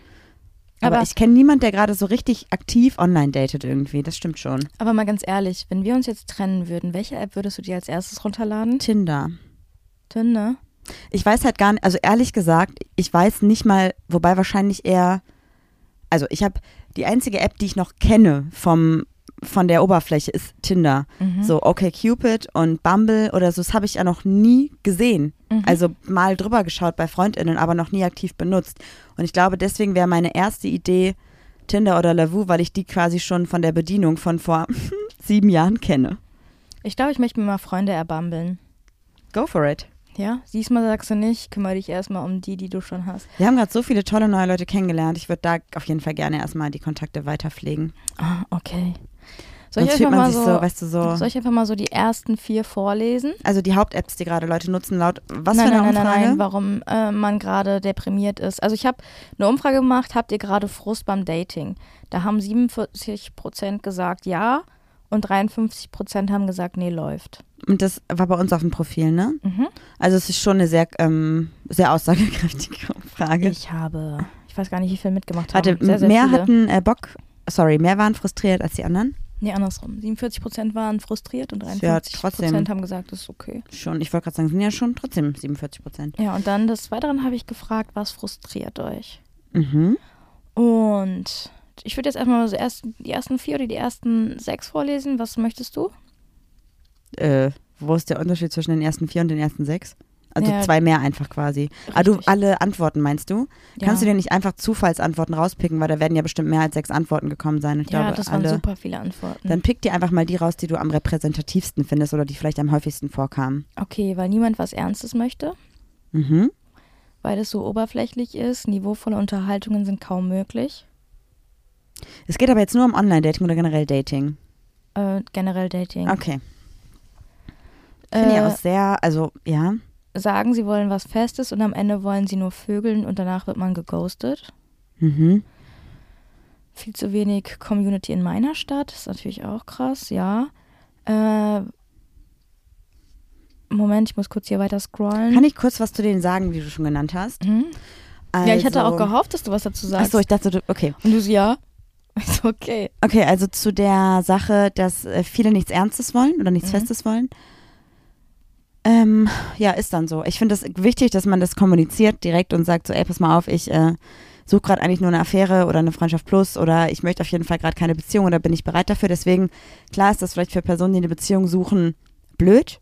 Aber, Aber- ich kenne niemanden, der gerade so richtig aktiv online datet irgendwie. Das stimmt schon. aber mal ganz ehrlich, wenn wir uns jetzt trennen würden, welche App würdest du dir als erstes runterladen? Tinder. Tinder? Ich weiß halt gar nicht, also ehrlich gesagt, ich weiß nicht mal, wobei wahrscheinlich eher, also ich habe die einzige App, die ich noch kenne vom von der Oberfläche ist Tinder. Mhm. So okay Cupid und Bumble oder so, das habe ich ja noch nie gesehen. Mhm. Also mal drüber geschaut bei Freundinnen, aber noch nie aktiv benutzt. Und ich glaube, deswegen wäre meine erste Idee Tinder oder Lavu, weil ich die quasi schon von der Bedienung von vor *laughs* sieben Jahren kenne. Ich glaube, ich möchte mir mal Freunde erbambeln. Go for it. Ja, diesmal sagst du nicht, kümmere dich erstmal um die, die du schon hast. Wir haben gerade so viele tolle neue Leute kennengelernt. Ich würde da auf jeden Fall gerne erstmal die Kontakte weiter pflegen. Ah, okay. Soll ich, mal so, so, weißt du, so. soll ich einfach mal so die ersten vier vorlesen? Also die Hauptapps, die gerade Leute nutzen, laut was nein, für eine nein, Umfrage? nein, nein, warum äh, man gerade deprimiert ist. Also ich habe eine Umfrage gemacht, habt ihr gerade Frust beim Dating? Da haben 47 Prozent gesagt ja und 53 Prozent haben gesagt, nee, läuft. Und das war bei uns auf dem Profil, ne? Mhm. Also es ist schon eine sehr, ähm, sehr aussagekräftige *laughs* Umfrage. Ich habe, ich weiß gar nicht, wie viel mitgemacht Warte, haben. Sehr, sehr mehr viele. hatten äh, Bock, sorry, mehr waren frustriert als die anderen? Nee, andersrum. 47 Prozent waren frustriert und Ja, 53 trotzdem. Prozent haben gesagt, das ist okay. Schon, ich wollte gerade sagen, es sind ja schon trotzdem 47 Prozent. Ja, und dann des Weiteren habe ich gefragt, was frustriert euch? Mhm. Und ich würde jetzt erstmal so erst, die ersten vier oder die ersten sechs vorlesen. Was möchtest du? Äh, wo ist der Unterschied zwischen den ersten vier und den ersten sechs? Also Ja. zwei mehr einfach quasi. Ah, du, alle Antworten meinst du? Ja. Kannst du dir nicht einfach Zufallsantworten rauspicken, weil da werden ja bestimmt mehr als sechs Antworten gekommen sein. Ich ja, glaube, das waren alle. super viele Antworten. Dann pick dir einfach mal die raus, die du am repräsentativsten findest oder die vielleicht am häufigsten vorkamen. okay, weil niemand was Ernstes möchte, Mhm. weil es so oberflächlich ist. Niveauvolle Unterhaltungen sind kaum möglich. Es geht aber jetzt nur um Online-Dating oder generell Dating. Äh, generell Dating. Okay. Finde ich Äh, auch sehr, also ja. sagen, sie wollen was Festes und am Ende wollen sie nur vögeln und danach wird man geghostet. Mhm. Viel zu wenig Community in meiner Stadt, ist natürlich auch krass, ja. Äh, Moment, ich muss kurz hier weiter scrollen. Kann ich kurz was zu denen sagen, die du schon genannt hast? Mhm. Ja, ich hatte Also- auch gehofft, dass du was dazu sagst. Achso, ich dachte, du, okay. und du ja. *laughs* Okay. Okay, also zu der Sache, dass äh, viele nichts Ernstes wollen oder nichts Mhm. Festes wollen. Ähm, ja, ist dann so. Ich finde es wichtig, dass man das kommuniziert direkt und sagt so, ey, pass mal auf, ich äh, suche gerade eigentlich nur eine Affäre oder eine Freundschaft plus oder ich möchte auf jeden Fall gerade keine Beziehung oder bin ich bereit dafür. Deswegen, klar ist das vielleicht für Personen, die eine Beziehung suchen, blöd,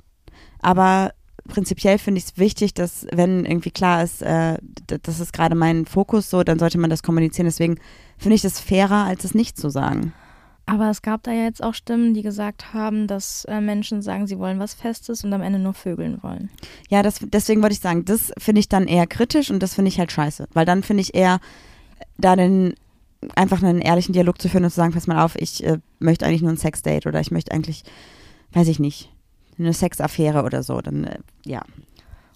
aber prinzipiell finde ich es wichtig, dass wenn irgendwie klar ist, äh, das ist gerade mein Fokus so, dann sollte man das kommunizieren. Deswegen finde ich das fairer, als es nicht zu sagen. Aber es gab da ja jetzt auch Stimmen, die gesagt haben, dass äh, Menschen sagen, sie wollen was Festes und am Ende nur vögeln wollen. Ja, das, deswegen wollte ich sagen, das finde ich dann eher kritisch und das finde ich halt scheiße. Weil dann finde ich eher, da den einfach einen ehrlichen Dialog zu führen und zu sagen, pass mal auf, ich äh, möchte eigentlich nur ein Sexdate oder ich möchte eigentlich, weiß ich nicht, eine Sexaffäre oder so. Dann, äh, ja.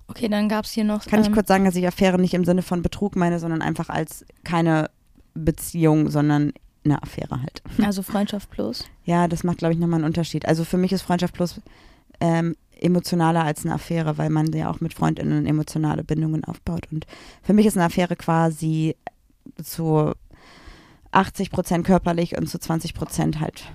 Okay, dann gab es hier noch. Kann ich ähm, kurz sagen, dass ich Affäre nicht im Sinne von Betrug meine, sondern einfach als keine Beziehung, sondern eine Affäre halt. *laughs* Also Freundschaft plus. Ja, das macht, glaube ich, nochmal einen Unterschied. Also für mich ist Freundschaft plus ähm, emotionaler als eine Affäre, weil man ja auch mit FreundInnen emotionale Bindungen aufbaut. Und für mich ist eine Affäre quasi zu 80 Prozent körperlich und zu 20 Prozent halt,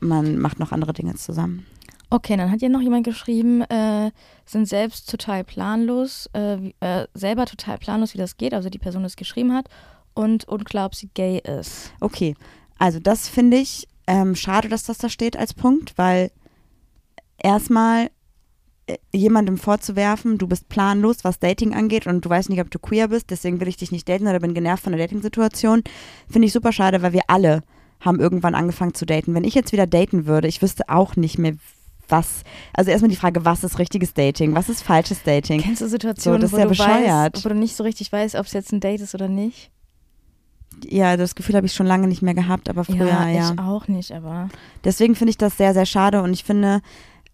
man macht noch andere Dinge zusammen. Okay, dann hat hier noch jemand geschrieben, äh, sind selbst total planlos, äh, äh, selber total planlos, wie das geht, also die Person, die es geschrieben hat, und unklar, ob sie gay ist. Okay, also das finde ich ähm, schade, dass das da steht als Punkt, weil erstmal äh, jemandem vorzuwerfen, du bist planlos, was Dating angeht und du weißt nicht, ob du queer bist, deswegen will ich dich nicht daten oder bin genervt von der Dating-Situation, finde ich super schade, weil wir alle haben irgendwann angefangen zu daten. Wenn ich jetzt wieder daten würde, ich wüsste auch nicht mehr, was, also erstmal die Frage, was ist richtiges Dating, was ist falsches Dating? Kennst du Situationen, das ist wo, ja du weißt, wo du nicht so richtig weißt, ob es jetzt ein Date ist oder nicht? Ja, das Gefühl habe ich schon lange nicht mehr gehabt, aber früher, ja. ich auch nicht, aber Deswegen finde ich das sehr, sehr schade und ich finde,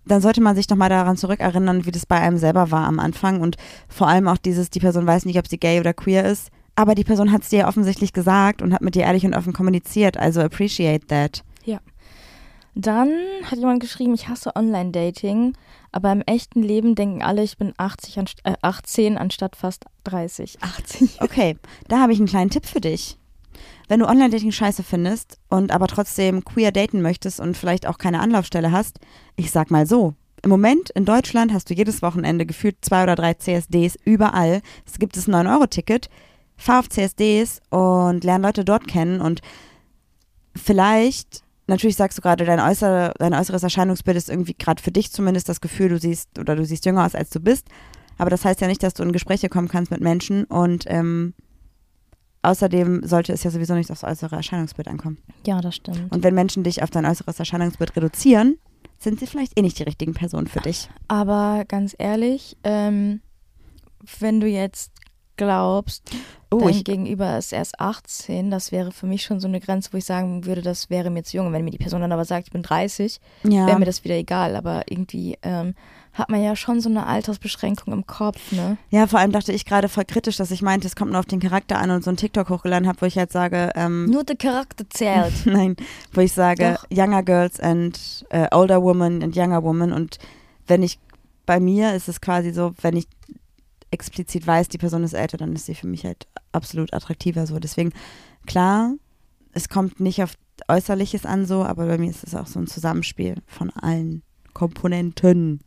dann sollte man sich nochmal daran zurückerinnern, wie das bei einem selber war am Anfang und vor allem auch dieses, die Person weiß nicht, ob sie gay oder queer ist, aber die Person hat es dir offensichtlich gesagt und hat mit dir ehrlich und offen kommuniziert, also appreciate that. Dann hat jemand geschrieben, ich hasse Online-Dating, aber im echten Leben denken alle, ich bin 80 anst äh, 18 anstatt fast 30. 80. *laughs* Okay, da habe ich einen kleinen Tipp für dich. Wenn du Online-Dating scheiße findest und aber trotzdem queer daten möchtest und vielleicht auch keine Anlaufstelle hast, ich sag mal so. Im Moment in Deutschland hast du jedes Wochenende gefühlt zwei oder drei CSDs überall. Es gibt das 9-Euro-Ticket. Fahr auf CSDs und lern Leute dort kennen und vielleicht, natürlich sagst du gerade, dein, äußere, dein äußeres Erscheinungsbild ist irgendwie gerade für dich zumindest das Gefühl, du siehst oder du siehst jünger aus, als du bist. Aber das heißt ja nicht, dass du in Gespräche kommen kannst mit Menschen und ähm, außerdem sollte es ja sowieso nicht aufs äußere Erscheinungsbild ankommen. Ja, das stimmt. Und wenn Menschen dich auf dein äußeres Erscheinungsbild reduzieren, sind sie vielleicht eh nicht die richtigen Personen für dich. Aber ganz ehrlich, ähm, wenn du jetzt glaubst, Oh, dein ich, Gegenüber ist erst 18, das wäre für mich schon so eine Grenze, wo ich sagen würde, das wäre mir zu jung. Wenn mir die Person dann aber sagt, ich bin 30, ja. wäre mir das wieder egal. Aber irgendwie ähm, hat man ja schon so eine Altersbeschränkung im Kopf, ne? ja, vor allem dachte ich gerade voll kritisch, dass ich meinte, es kommt nur auf den Charakter an und so ein TikTok hochgeladen habe, wo ich halt sage, ähm, Nur der Charakter zählt. *laughs* Nein, wo ich sage, Doch. younger girls and äh, older women and younger women. Und wenn ich, bei mir ist es quasi so, wenn ich explizit weiß, die Person ist älter, dann ist sie für mich halt absolut attraktiver so. Deswegen, klar, es kommt nicht auf Äußerliches an so, aber bei mir ist es auch so ein Zusammenspiel von allen Komponenten.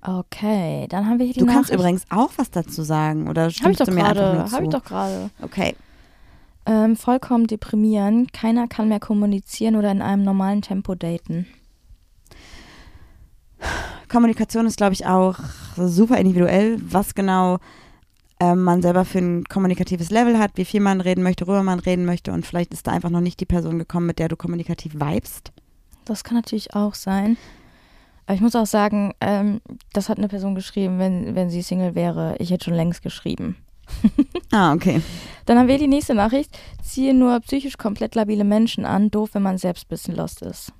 Okay, dann haben wir hier die Du kannst Nachricht. übrigens auch was dazu sagen, oder Hab ich stimmst doch du mir einfach nur gerade, zu? hab ich doch gerade. Okay. Ähm, vollkommen deprimierend. Keiner kann mehr kommunizieren oder in einem normalen Tempo daten. Kommunikation ist, glaube ich, auch super individuell, was genau ähm, man selber für ein kommunikatives Level hat, wie viel man reden möchte, worüber man reden möchte und vielleicht ist da einfach noch nicht die Person gekommen, mit der du kommunikativ vibest. Das kann natürlich auch sein. Aber ich muss auch sagen, ähm, das hat eine Person geschrieben, wenn, wenn sie Single wäre. Ich hätte schon längst geschrieben. *laughs* Ah, okay. Dann haben wir die nächste Nachricht. Ziehe nur psychisch komplett labile Menschen an. Doof, wenn man selbst ein bisschen lost ist.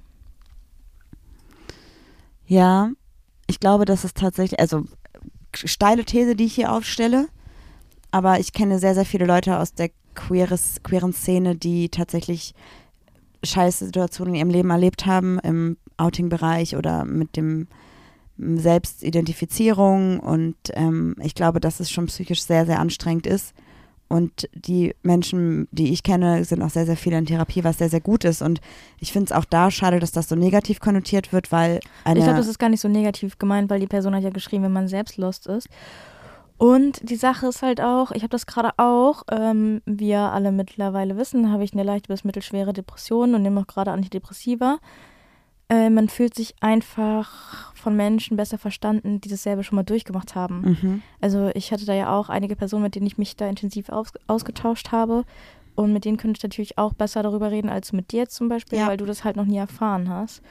Ja, ich glaube, das ist tatsächlich, also steile These, die ich hier aufstelle, aber ich kenne sehr, sehr viele Leute aus der queeres, queeren Szene, die tatsächlich scheiße Situationen in ihrem Leben erlebt haben, im Outing-Bereich oder mit dem Selbstidentifizierung und ähm, ich glaube, dass es schon psychisch sehr, sehr anstrengend ist. Und die Menschen, die ich kenne, sind auch sehr, sehr viele in Therapie, was sehr, sehr gut ist. Und ich finde es auch da schade, dass das so negativ konnotiert wird, weil eine. Ich glaube, das ist gar nicht so negativ gemeint, weil die Person hat ja geschrieben, wenn man selbst lost ist. Und die Sache ist halt auch, ich habe das gerade auch, ähm, ja alle mittlerweile wissen, habe ich eine leichte bis mittelschwere Depression und nehme auch gerade Antidepressiva. Äh, man fühlt sich einfach von Menschen besser verstanden, die dasselbe schon mal durchgemacht haben. Mhm. Also ich hatte da ja auch einige Personen, mit denen ich mich da intensiv aus ausgetauscht habe. Und mit denen könnte ich natürlich auch besser darüber reden als mit dir zum Beispiel, Ja. weil du das halt noch nie erfahren hast.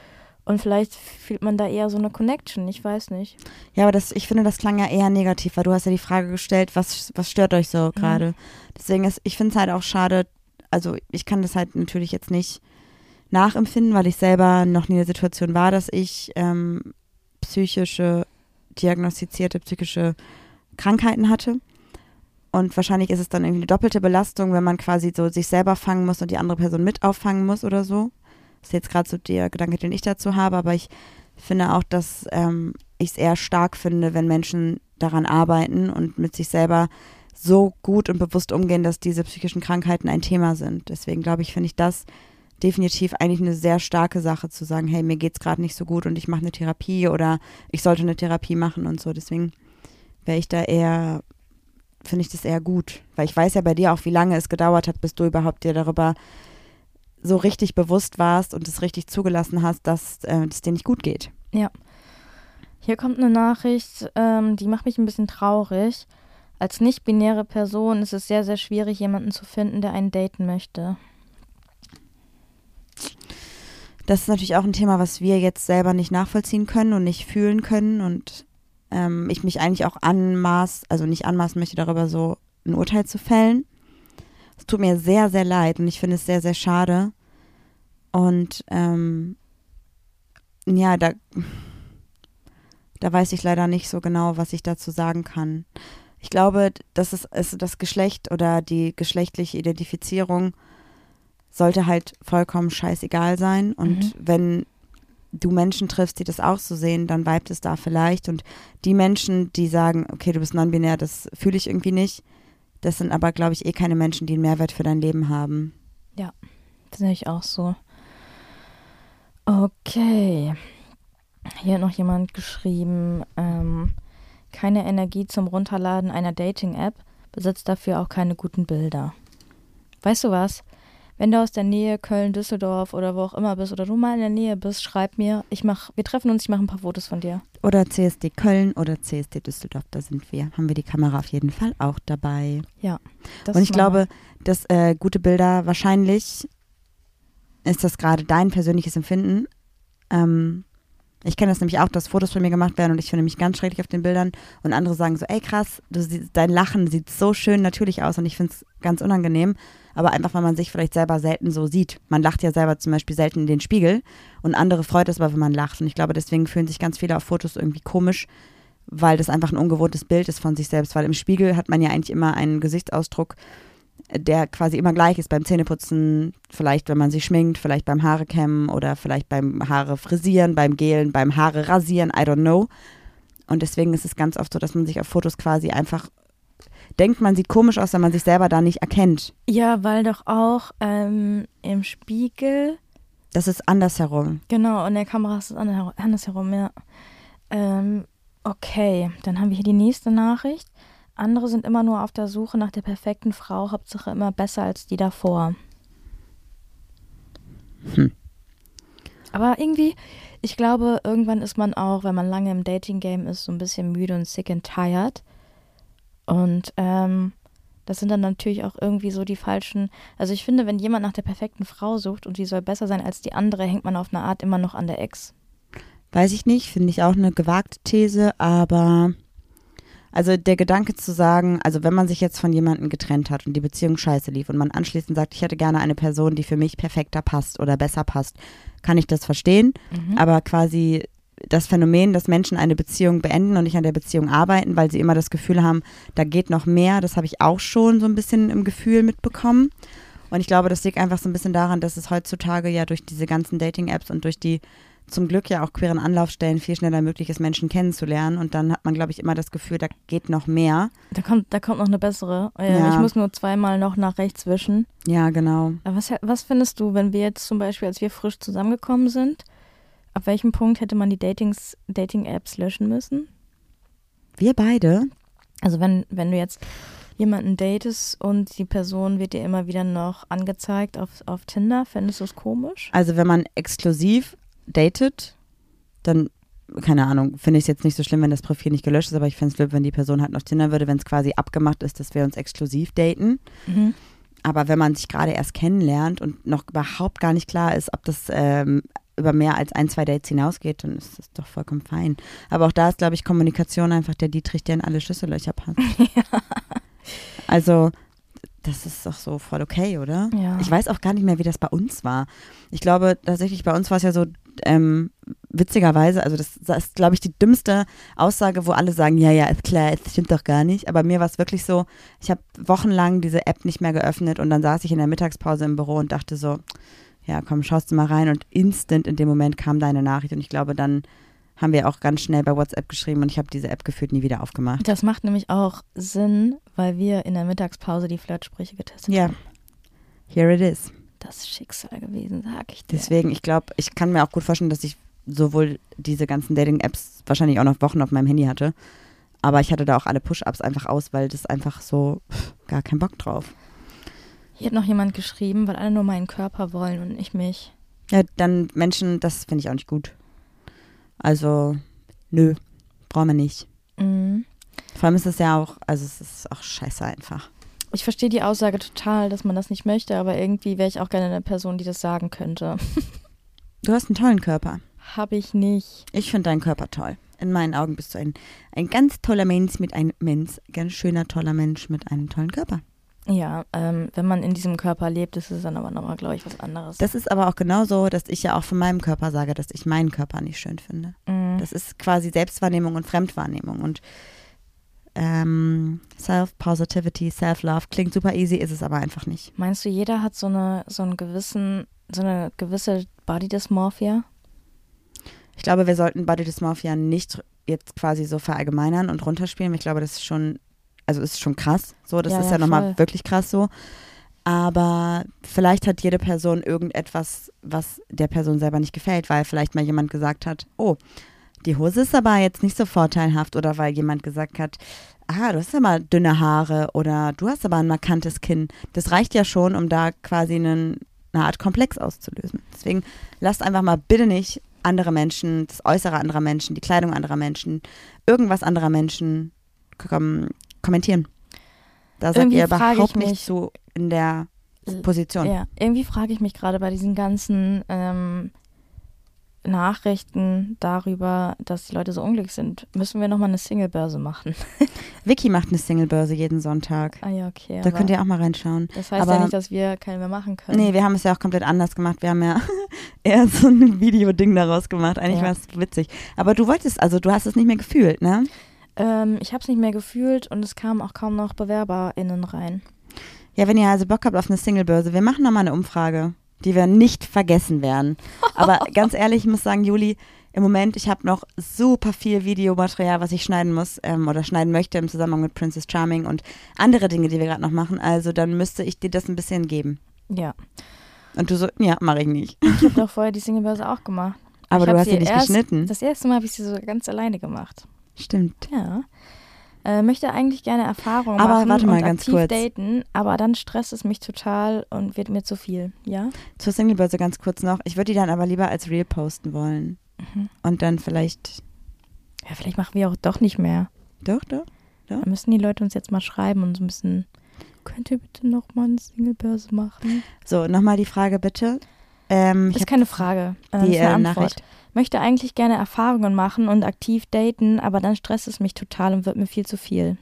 Und vielleicht fühlt man da eher so eine Connection, ich weiß nicht. Ja, aber das, ich finde, das klang ja eher negativ, weil du hast ja die Frage gestellt, was, was stört euch so gerade? Deswegen ist, ich finde es halt auch schade, also ich kann das halt natürlich jetzt nicht nachempfinden, weil ich selber noch nie in der Situation war, dass ich ähm, psychische, diagnostizierte psychische Krankheiten hatte. Und wahrscheinlich ist es dann irgendwie eine doppelte Belastung, wenn man quasi so sich selber fangen muss und die andere Person mit auffangen muss oder so. Das ist jetzt gerade so der Gedanke, den ich dazu habe, aber ich finde auch, dass ähm, ich es eher stark finde, wenn Menschen daran arbeiten und mit sich selber so gut und bewusst umgehen, dass diese psychischen Krankheiten ein Thema sind. Deswegen glaube ich, finde ich das definitiv eigentlich eine sehr starke Sache zu sagen, hey, mir geht's gerade nicht so gut und ich mache eine Therapie oder ich sollte eine Therapie machen und so. Deswegen wäre ich da eher, finde ich das eher gut. Weil ich weiß ja bei dir auch, wie lange es gedauert hat, bis du überhaupt dir darüber so richtig bewusst warst und es richtig zugelassen hast, dass äh, es dir nicht gut geht. Hier kommt eine Nachricht, ähm, die macht mich ein bisschen traurig. Als nicht-binäre Person ist es sehr, sehr schwierig, jemanden zu finden, der einen daten möchte. Das ist natürlich auch ein Thema, was wir jetzt selber nicht nachvollziehen können und nicht fühlen können und ähm, ich mich eigentlich auch anmaß, also nicht anmaßen möchte, darüber so ein Urteil zu fällen. Es tut mir sehr, sehr leid und ich finde es sehr, sehr schade. Und ähm, ja, da, da weiß ich leider nicht so genau, was ich dazu sagen kann. Ich glaube, dass es, es das Geschlecht oder die geschlechtliche Identifizierung sollte halt vollkommen scheißegal sein. Und Mhm. wenn du Menschen triffst, die das auch so sehen, dann vibet es da vielleicht. Und die Menschen, die sagen, okay, du bist non-binär, das fühle ich irgendwie nicht, das sind aber, glaube ich, eh keine Menschen, die einen Mehrwert für dein Leben haben. Das sehe ich auch so. Okay. Hier hat noch jemand geschrieben, ähm, keine Energie zum Runterladen einer Dating-App, besitzt dafür auch keine guten Bilder. Weißt du was? Wenn du aus der Nähe Köln, Düsseldorf oder wo auch immer bist oder du mal in der Nähe bist, schreib mir. Ich mach, wir treffen uns, ich mache ein paar Fotos von dir. Oder CSD Köln oder CSD Düsseldorf, da sind wir. Haben wir die Kamera auf jeden Fall auch dabei. Das Und ich glaube, dass äh, gute Bilder wahrscheinlich ist das gerade dein persönliches Empfinden. Ähm, ich kenne das nämlich auch, dass Fotos von mir gemacht werden und ich finde mich ganz schrecklich auf den Bildern. Und andere sagen so, ey krass, du, dein Lachen sieht so schön natürlich aus und ich finde es ganz unangenehm, aber einfach, weil man sich vielleicht selber selten so sieht. Man lacht ja selber zum Beispiel selten in den Spiegel und andere freut es aber, wenn man lacht. Und ich glaube, deswegen fühlen sich ganz viele auf Fotos irgendwie komisch, weil das einfach ein ungewohntes Bild ist von sich selbst, weil im Spiegel hat man ja eigentlich immer einen Gesichtsausdruck, der quasi immer gleich ist beim Zähneputzen, vielleicht wenn man sich schminkt, vielleicht beim Haare kämmen oder vielleicht beim Haare frisieren, beim Gelen, beim Haare rasieren, I don't know. Und deswegen ist es ganz oft so, dass man sich auf Fotos quasi einfach denkt, man sieht komisch aus, wenn man sich selber da nicht erkennt. Ja, weil doch auch ähm, im Spiegel Das ist andersherum. Genau, und der Kamera ist es ander- andersherum, ja. Ähm, okay, dann haben wir hier die nächste Nachricht. Andere sind immer nur auf der Suche nach der perfekten Frau, Hauptsache immer besser als die davor. Hm. Aber irgendwie, ich glaube, irgendwann ist man auch, wenn man lange im Dating-Game ist, so ein bisschen müde und sick and tired. Und ähm, das sind dann natürlich auch irgendwie so die falschen. Also ich finde, wenn jemand nach der perfekten Frau sucht und die soll besser sein als die andere, hängt man auf eine Art immer noch an der Ex. Weiß ich nicht, finde ich auch eine gewagte These, aber also der Gedanke zu sagen, also wenn man sich jetzt von jemandem getrennt hat und die Beziehung scheiße lief und man anschließend sagt, ich hätte gerne eine Person, die für mich perfekter passt oder besser passt, kann ich das verstehen. Mhm. Aber quasi das Phänomen, dass Menschen eine Beziehung beenden und nicht an der Beziehung arbeiten, weil sie immer das Gefühl haben, da geht noch mehr, das habe ich auch schon so ein bisschen im Gefühl mitbekommen. Und ich glaube, das liegt einfach so ein bisschen daran, dass es heutzutage ja durch diese ganzen Dating-Apps und durch die zum Glück ja auch queeren Anlaufstellen viel schneller möglich ist, Menschen kennenzulernen. Und dann hat man, glaube ich, immer das Gefühl, da geht noch mehr. Da kommt, da kommt noch eine bessere. Äh, Ja. Ich muss nur zweimal noch nach rechts wischen. Ja, genau. Aber was, was findest du, wenn wir jetzt zum Beispiel, als wir frisch zusammengekommen sind, ab welchem Punkt hätte man die Datings, Dating-Apps löschen müssen? Wir beide, Also wenn, wenn du jetzt jemanden datest und die Person wird dir immer wieder noch angezeigt auf, auf Tinder, fändest du es komisch? also wenn man exklusiv datet, dann, keine Ahnung, finde ich es jetzt nicht so schlimm, wenn das Profil nicht gelöscht ist, aber ich fände es blöd, wenn die Person halt noch Tinder würde, wenn es quasi abgemacht ist, dass wir uns exklusiv daten. Mhm. aber wenn man sich gerade erst kennenlernt und noch überhaupt gar nicht klar ist, ob das ähm, über mehr als ein, zwei Dates hinausgeht, dann ist das doch vollkommen fein. Aber auch da ist, glaube ich, Kommunikation einfach der Dietrich, der in alle Schlüssellöcher passt. *laughs* Also, das ist doch so voll okay, oder? Ja. Ich weiß auch gar nicht mehr, wie das bei uns war. Ich glaube tatsächlich, bei uns war es ja so, ähm, witzigerweise, also das, das ist, glaube ich, die dümmste Aussage, wo alle sagen, ja, ja, ist klar, es stimmt doch gar nicht. Aber mir war es wirklich so, ich habe wochenlang diese App nicht mehr geöffnet und dann saß ich in der Mittagspause im Büro und dachte so, ja, komm, schaust du mal rein und instant in dem Moment kam deine Nachricht und ich glaube, dann haben wir auch ganz schnell bei WhatsApp geschrieben und ich habe diese App gefühlt nie wieder aufgemacht. Das macht nämlich auch Sinn, weil wir in der Mittagspause die Flirtsprüche getestet Ja, haben. here it is. Das Schicksal gewesen, sag ich dir. Deswegen, ich glaube, ich kann mir auch gut vorstellen, dass ich sowohl diese ganzen Dating-Apps wahrscheinlich auch noch Wochen auf meinem Handy hatte. Aber ich hatte da auch alle Push-Ups einfach aus, weil das einfach so gar keinen Bock drauf. Hier hat noch jemand geschrieben, weil alle nur meinen Körper wollen und ich mich. Ja, dann Menschen, das finde ich auch nicht gut. Also, nö, brauchen wir nicht. Mhm. Vor allem ist es ja auch, also es ist auch scheiße einfach. Ich verstehe die Aussage total, dass man das nicht möchte, aber irgendwie wäre ich auch gerne eine Person, die das sagen könnte. Du hast einen tollen Körper. Habe ich nicht. Ich finde deinen Körper toll. In meinen Augen bist du ein, ein ganz toller Mensch mit einem Mensch, ganz schöner, toller Mensch mit einem tollen Körper. Ja, ähm, wenn man in diesem Körper lebt, ist es dann aber nochmal, glaube ich, was anderes. Das ist aber auch genauso, dass ich ja auch von meinem Körper sage, dass ich meinen Körper nicht schön finde. Mhm. Das ist quasi Selbstwahrnehmung und Fremdwahrnehmung. Und ähm, Self-Positivity, Self-Love klingt super easy, ist es aber einfach nicht. Meinst du, jeder hat so eine, so einen gewissen, so eine gewisse Body Dysmorphia? Ich glaube, wir sollten Body Dysmorphia nicht jetzt quasi so verallgemeinern und runterspielen. Ich glaube, das ist schon, also ist schon krass. So, das Ja, ist ja, ja, nochmal wirklich krass so. Aber vielleicht hat jede Person irgendetwas, was der Person selber nicht gefällt, weil vielleicht mal jemand gesagt hat, oh, die Hose ist aber jetzt nicht so vorteilhaft oder weil jemand gesagt hat, ah, du hast aber dünne Haare oder du hast aber ein markantes Kinn. Das reicht ja schon, um da quasi einen, eine Art Komplex auszulösen. Deswegen lasst einfach mal bitte nicht andere Menschen, das Äußere anderer Menschen, die Kleidung anderer Menschen, irgendwas anderer Menschen kom kommentieren. Da seid ihr überhaupt nicht so in der Position. Ja, irgendwie frage ich mich gerade bei diesen ganzen ähm, Nachrichten darüber, dass die Leute so unglücklich sind. Müssen wir nochmal eine Single-Börse machen? *laughs* Vicky macht eine Singlebörse jeden Sonntag. Ah ja, okay. Da könnt ihr auch mal reinschauen. das heißt aber- ja nicht, dass wir keine mehr machen können. Nee, wir haben es ja auch komplett anders gemacht. Wir haben ja *laughs* eher so ein Videoding daraus gemacht. Eigentlich Ja. war es witzig. Aber du wolltest, also du hast es nicht mehr gefühlt, ne? Ähm, ich habe es nicht mehr gefühlt und es kamen auch kaum noch BewerberInnen rein. Ja, wenn ihr also Bock habt auf eine Singlebörse, wir machen nochmal eine Umfrage, die wir nicht vergessen werden. *laughs* Aber ganz ehrlich, ich muss sagen, Juli, im Moment, ich habe noch super viel Videomaterial, was ich schneiden muss ähm, oder schneiden möchte im Zusammenhang mit Princess Charming und andere Dinge, die wir gerade noch machen. Also dann müsste ich dir das ein bisschen geben. Ja. Und du so, ja, mache ich nicht. Ich habe *laughs* doch vorher die Singlebörse auch gemacht. Aber Ich du hast sie sie nicht erst- geschnitten. Das erste Mal habe ich sie so ganz alleine gemacht. Stimmt. Ja. Äh, möchte eigentlich gerne Erfahrungen Aber machen warte mal und ganz aktiv kurz. daten, aber dann stresst es mich total und wird mir zu viel. Ja? Zur Singlebörse ganz kurz noch. Ich würde die dann aber lieber als Reel posten wollen. Mhm. Und dann vielleicht. Ja, vielleicht machen wir auch doch nicht mehr. Doch, doch. Da müssen die Leute uns jetzt mal schreiben und so ein bisschen. Könnt ihr bitte noch mal eine Singlebörse machen? So, nochmal die Frage bitte. Ähm, Das ist keine Frage. Äh, die ist eine äh. Nachricht. Möchte eigentlich gerne Erfahrungen machen und aktiv daten, aber dann stresst es mich total und wird mir viel zu viel.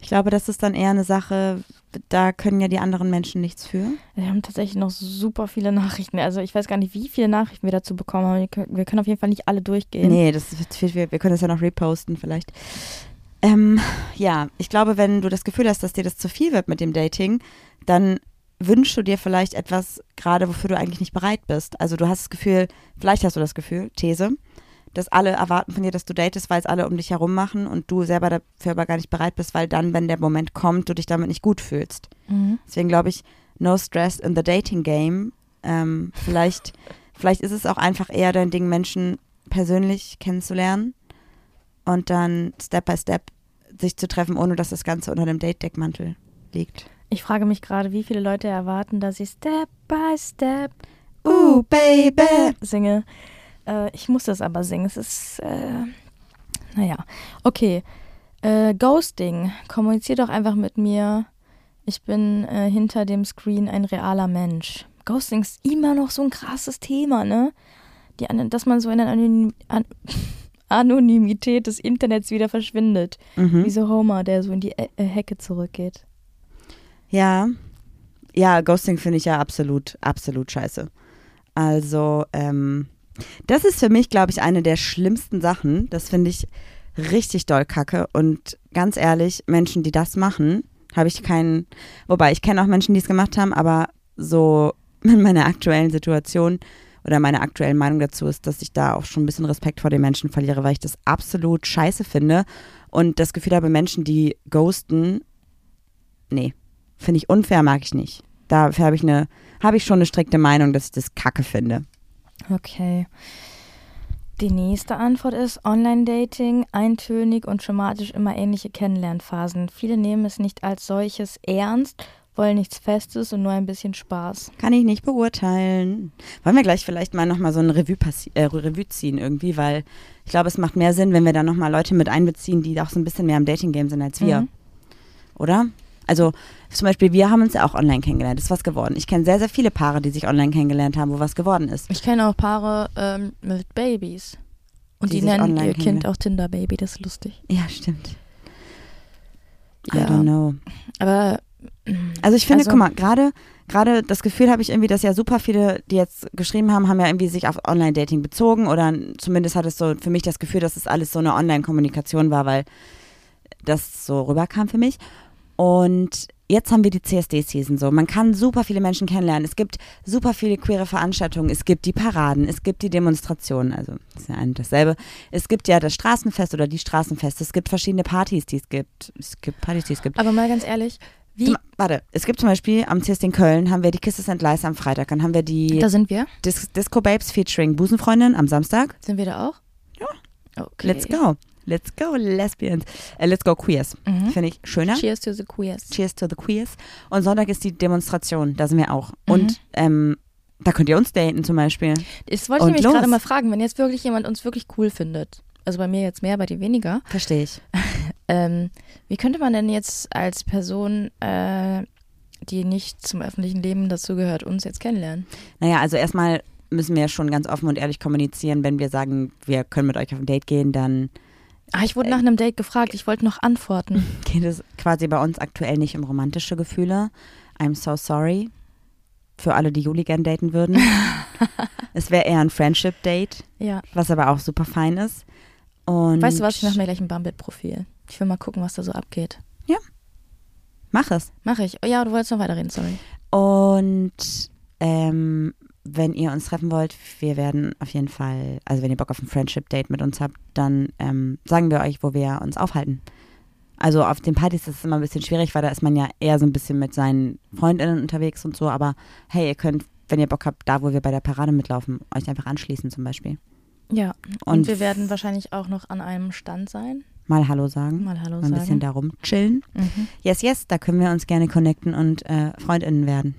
Ich glaube, das ist dann eher eine Sache, da können ja die anderen Menschen nichts für. Wir haben tatsächlich noch super viele Nachrichten. Also ich weiß gar nicht, wie viele Nachrichten wir dazu bekommen haben. Wir können, auf jeden Fall nicht alle durchgehen. Nee, das wird viel, wir, wir können das ja noch reposten vielleicht. Ähm, ja, ich glaube, wenn du das Gefühl hast, dass dir das zu viel wird mit dem Dating, dann wünschst du dir vielleicht etwas, gerade wofür du eigentlich nicht bereit bist. Also du hast das Gefühl, vielleicht hast du das Gefühl, These, dass alle erwarten von dir, dass du datest, weil es alle um dich herum machen und du selber dafür aber gar nicht bereit bist, weil dann, wenn der Moment kommt, du dich damit nicht gut fühlst. Mhm. Deswegen glaube ich, no stress in the dating game. Ähm, vielleicht, *laughs* vielleicht ist es auch einfach eher dein Ding, Menschen persönlich kennenzulernen und dann Step by Step sich zu treffen, ohne dass das Ganze unter dem Date-Deckmantel liegt. Ich frage mich gerade, wie viele Leute erwarten, dass ich Step by Step Uh, Baby! singe. Äh, ich muss das aber singen. Es ist, äh, naja. Okay. Äh, Ghosting. Kommunizier doch einfach mit mir. Ich bin äh, hinter dem Screen ein realer Mensch. Ghosting ist immer noch so ein krasses Thema, ne? Die, dass man so in der Anonym An *laughs* Anonymität des Internets wieder verschwindet. Mhm. Wie so Homer, der so in die E- äh, Hecke zurückgeht. Ja. Ja, Ghosting finde ich ja absolut, absolut scheiße. Also, ähm, das ist für mich, glaube ich, eine der schlimmsten Sachen. Das finde ich richtig doll kacke. Und ganz ehrlich, Menschen, die das machen, habe ich keinen, wobei ich kenne auch Menschen, die es gemacht haben, aber so *laughs* in meiner aktuellen Situation oder meine aktuelle Meinung dazu ist, dass ich da auch schon ein bisschen Respekt vor den Menschen verliere, weil ich das absolut scheiße finde und das Gefühl habe, Menschen, die ghosten, nee, finde ich unfair, mag ich nicht. Dafür habe ich eine, habe ich schon eine strikte Meinung, dass ich das kacke finde. Okay. Die nächste Antwort ist Online-Dating, eintönig und schematisch immer ähnliche Kennenlernphasen. Viele nehmen es nicht als solches ernst, wollen nichts Festes und nur ein bisschen Spaß. Kann ich nicht beurteilen. Wollen wir gleich vielleicht mal nochmal so ein Revue, äh, Revue ziehen irgendwie, weil ich glaube, es macht mehr Sinn, wenn wir da nochmal Leute mit einbeziehen, die auch so ein bisschen mehr im Dating-Game sind als wir. Mhm. Oder? Also zum Beispiel, wir haben uns ja auch online kennengelernt. Ist was geworden. Ich kenne sehr, sehr viele Paare, die sich online kennengelernt haben, wo was geworden ist. Ich kenne auch Paare ähm, mit Babys. Und Die die, sich nennen ihr Kind auch Tinder-Baby, das ist lustig. Ja, stimmt. I Ja. don't know. Aber Also ich finde, Also- guck mal, gerade gerade das Gefühl habe ich irgendwie, dass ja super viele, die jetzt geschrieben haben, haben ja irgendwie sich auf Online-Dating bezogen oder zumindest hat es so für mich das Gefühl, dass es alles so eine Online-Kommunikation war, weil das so rüberkam für mich. Und jetzt haben wir die CSD-Season so. Man kann super viele Menschen kennenlernen. Es gibt super viele queere Veranstaltungen. Es gibt die Paraden, es gibt die Demonstrationen. Also das ist ja ein dasselbe. Es gibt ja das Straßenfest oder die Straßenfeste. Es gibt verschiedene Partys, die es gibt. Es gibt Partys, die es gibt. aber mal ganz ehrlich, wie Zum, warte, es gibt zum Beispiel am CSD in Köln haben wir die Kisses and Lies am Freitag. Dann haben wir die da sind wir? Dis Disco Babes featuring Busenfreundin am Samstag. Sind wir da auch? Ja. Okay. Let's go. Let's go, Lesbians. Äh, let's go, Queers. Mhm. Finde ich schöner. Cheers to the queers. Cheers to the Queers. Und Sonntag ist die Demonstration. Da sind wir auch. Mhm. Und ähm, da könnt ihr uns daten zum Beispiel. Das wollte ich los. gerade mal fragen, wenn jetzt wirklich jemand uns wirklich cool findet. Also bei mir jetzt mehr, bei dir weniger. Verstehe ich. *laughs* Ähm, wie könnte man denn jetzt als Person, äh, die nicht zum öffentlichen Leben dazugehört, uns jetzt kennenlernen? Naja, also erstmal müssen wir schon ganz offen und ehrlich kommunizieren. Wenn wir sagen, wir können mit euch auf ein Date gehen, dann Ah, ich wurde nach einem Date gefragt, ich wollte noch antworten. *laughs* geht es quasi bei uns aktuell nicht um romantische Gefühle. I'm so sorry. Für alle, die Juli gern daten würden. *laughs* es wäre eher ein Friendship-Date, Ja. was aber auch super fein ist. Und Weißt du was, ich mache mir gleich ein Bumble-Profil. Ich will mal gucken, was da so abgeht. Mach es. Mache ich. Oh ja, du wolltest noch weiterreden, sorry. Und ähm, wenn ihr uns treffen wollt, wir werden auf jeden Fall, also wenn ihr Bock auf ein Friendship-Date mit uns habt, dann ähm, sagen wir euch, wo wir uns aufhalten. Also auf den Partys ist es immer ein bisschen schwierig, weil da ist man ja eher so ein bisschen mit seinen Freundinnen unterwegs und so. Aber hey, ihr könnt, wenn ihr Bock habt, da wo wir bei der Parade mitlaufen, euch einfach anschließen zum Beispiel. Ja. Und, Und wir werden wahrscheinlich auch noch an einem Stand sein. Mal Hallo sagen, Mal Hallo mal ein bisschen sagen. darum chillen. Mhm. Yes, yes, da können wir uns gerne connecten und äh, Freundinnen werden.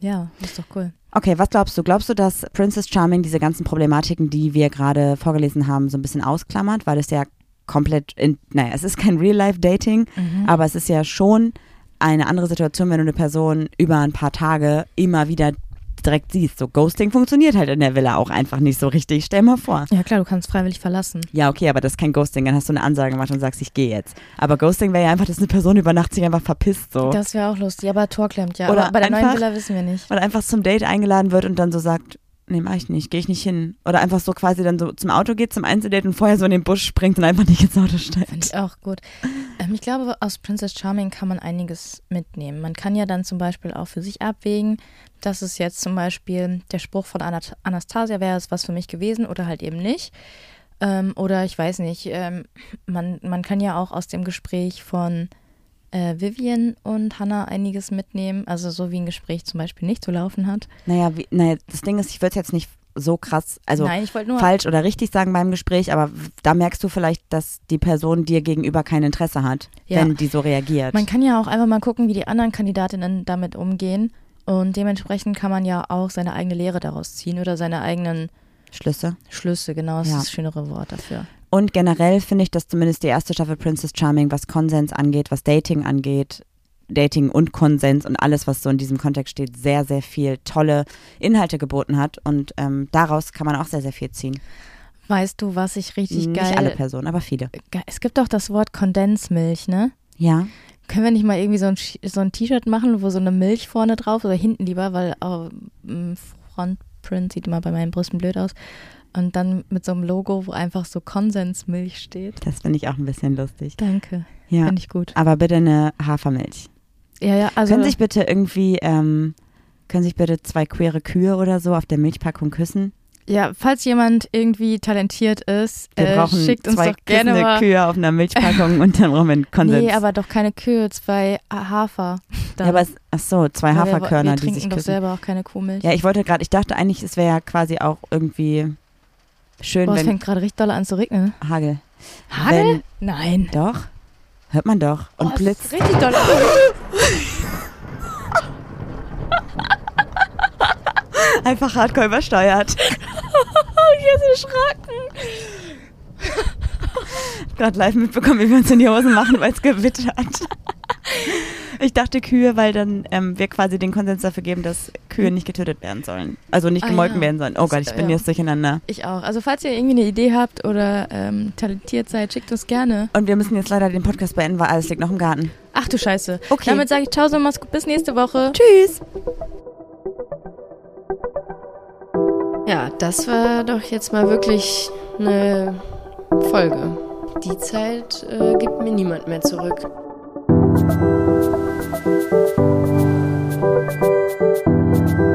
Ja, ist doch cool. Okay, was glaubst du? Glaubst du, dass Princess Charming diese ganzen Problematiken, die wir gerade vorgelesen haben, so ein bisschen ausklammert, weil es ja komplett, in, naja, es ist kein Real-Life-Dating, Mhm. aber es ist ja schon eine andere Situation, wenn du eine Person über ein paar Tage immer wieder direkt siehst. So Ghosting funktioniert halt in der Villa auch einfach nicht so richtig. Stell mal vor. Ja klar, du kannst freiwillig verlassen. Ja, okay, aber das ist kein Ghosting. Dann hast du eine Ansage gemacht und sagst, ich gehe jetzt. Aber Ghosting wäre ja einfach, dass eine Person über Nacht sich einfach verpisst. So. Das wäre auch lustig, aber Tor klemmt ja. Oder aber bei der neuen einfach- Villa wissen wir nicht. Oder einfach zum Date eingeladen wird und dann so sagt, nee, mach ich nicht, gehe ich nicht hin. Oder einfach so quasi dann so zum Auto geht, zum Einzeldate und vorher so in den Busch springt und einfach nicht ins Auto Finde steigt. ich auch gut. Ähm, ich glaube, aus Princess Charming kann man einiges mitnehmen. Man kann ja dann zum Beispiel auch für sich abwägen, dass es jetzt zum Beispiel der Spruch von Anastasia wäre es was für mich gewesen oder halt eben nicht. Ähm, oder ich weiß nicht, ähm, man, man kann ja auch aus dem Gespräch von äh, Vivian und Hannah einiges mitnehmen. Also so wie ein Gespräch zum Beispiel nicht zu laufen hat. Naja, wie, naja, das Ding ist, ich würde es jetzt nicht so krass, also Nein, falsch oder richtig sagen beim Gespräch, aber da merkst du vielleicht, dass die Person dir gegenüber kein Interesse hat, Ja. wenn die so reagiert. Man kann ja auch einfach mal gucken, wie die anderen Kandidatinnen damit umgehen. Und dementsprechend kann man ja auch seine eigene Lehre daraus ziehen oder seine eigenen Schlüsse. Schlüsse, genau, das Ja. ist das schönere Wort dafür. Und generell finde ich, dass zumindest die erste Staffel Princess Charming, was Konsens angeht, was Dating angeht, Dating und Konsens und alles, was so in diesem Kontext steht, sehr, sehr viel tolle Inhalte geboten hat. Und ähm, daraus kann man auch sehr, sehr viel ziehen. Weißt du, was ich richtig Nicht geil. alle Personen, aber viele. Es gibt doch das Wort Kondensmilch, ne? Ja. Können wir nicht mal irgendwie so ein, so ein T-Shirt machen, wo so eine Milch vorne drauf oder hinten lieber, weil im Frontprint sieht immer bei meinen Brüsten blöd aus. Und dann mit so einem Logo, wo einfach so Konsensmilch steht. Das finde ich auch ein bisschen lustig. Danke, Ja. finde ich gut. Aber bitte eine Hafermilch. Ja, ja, also können sich bitte irgendwie, ähm, können sich bitte zwei queere Kühe oder so auf der Milchpackung küssen? ja, falls jemand irgendwie talentiert ist, Wir äh, brauchen schickt uns zwei doch gerne mal. Kühe auf einer Milchpackung und dann brauchen wir einen Konsens. Nee, aber doch keine Kühe, zwei Hafer. ja, aber es, ach so, zwei wir- Haferkörner, wir die trinken sich doch küssen. selber auch keine Kuhmilch. Ja, ich wollte gerade, ich dachte eigentlich, es wäre ja quasi auch irgendwie schön, Boah, es wenn fängt gerade richtig doll an zu regnen. Hagel. Hagel? Nein. Doch, hört man doch. Und es Blitz. ist richtig doll. *laughs* Einfach hardcore übersteuert. *laughs* Jetzt erschrocken. Gerade live mitbekommen, wie wir uns in die Hosen machen, weil es gewittert. *laughs* *laughs* Ich dachte Kühe, weil dann ähm, wir quasi den Konsens dafür geben, dass Kühe nicht getötet werden sollen. Also nicht Ah, gemolken ja. werden sollen. Oh Gott, ich bin Ja. jetzt durcheinander. Ich auch. Also falls ihr irgendwie eine Idee habt oder ähm, talentiert seid, schickt uns gerne. Und wir müssen jetzt leider den Podcast beenden, weil alles liegt noch im Garten. Ach du Scheiße. Okay. Damit sage ich Ciao, so mach's gut. Bis nächste Woche. Tschüss. Ja, das war doch jetzt mal wirklich eine Folge. Die Zeit äh, gibt mir niemand mehr zurück. Thank you.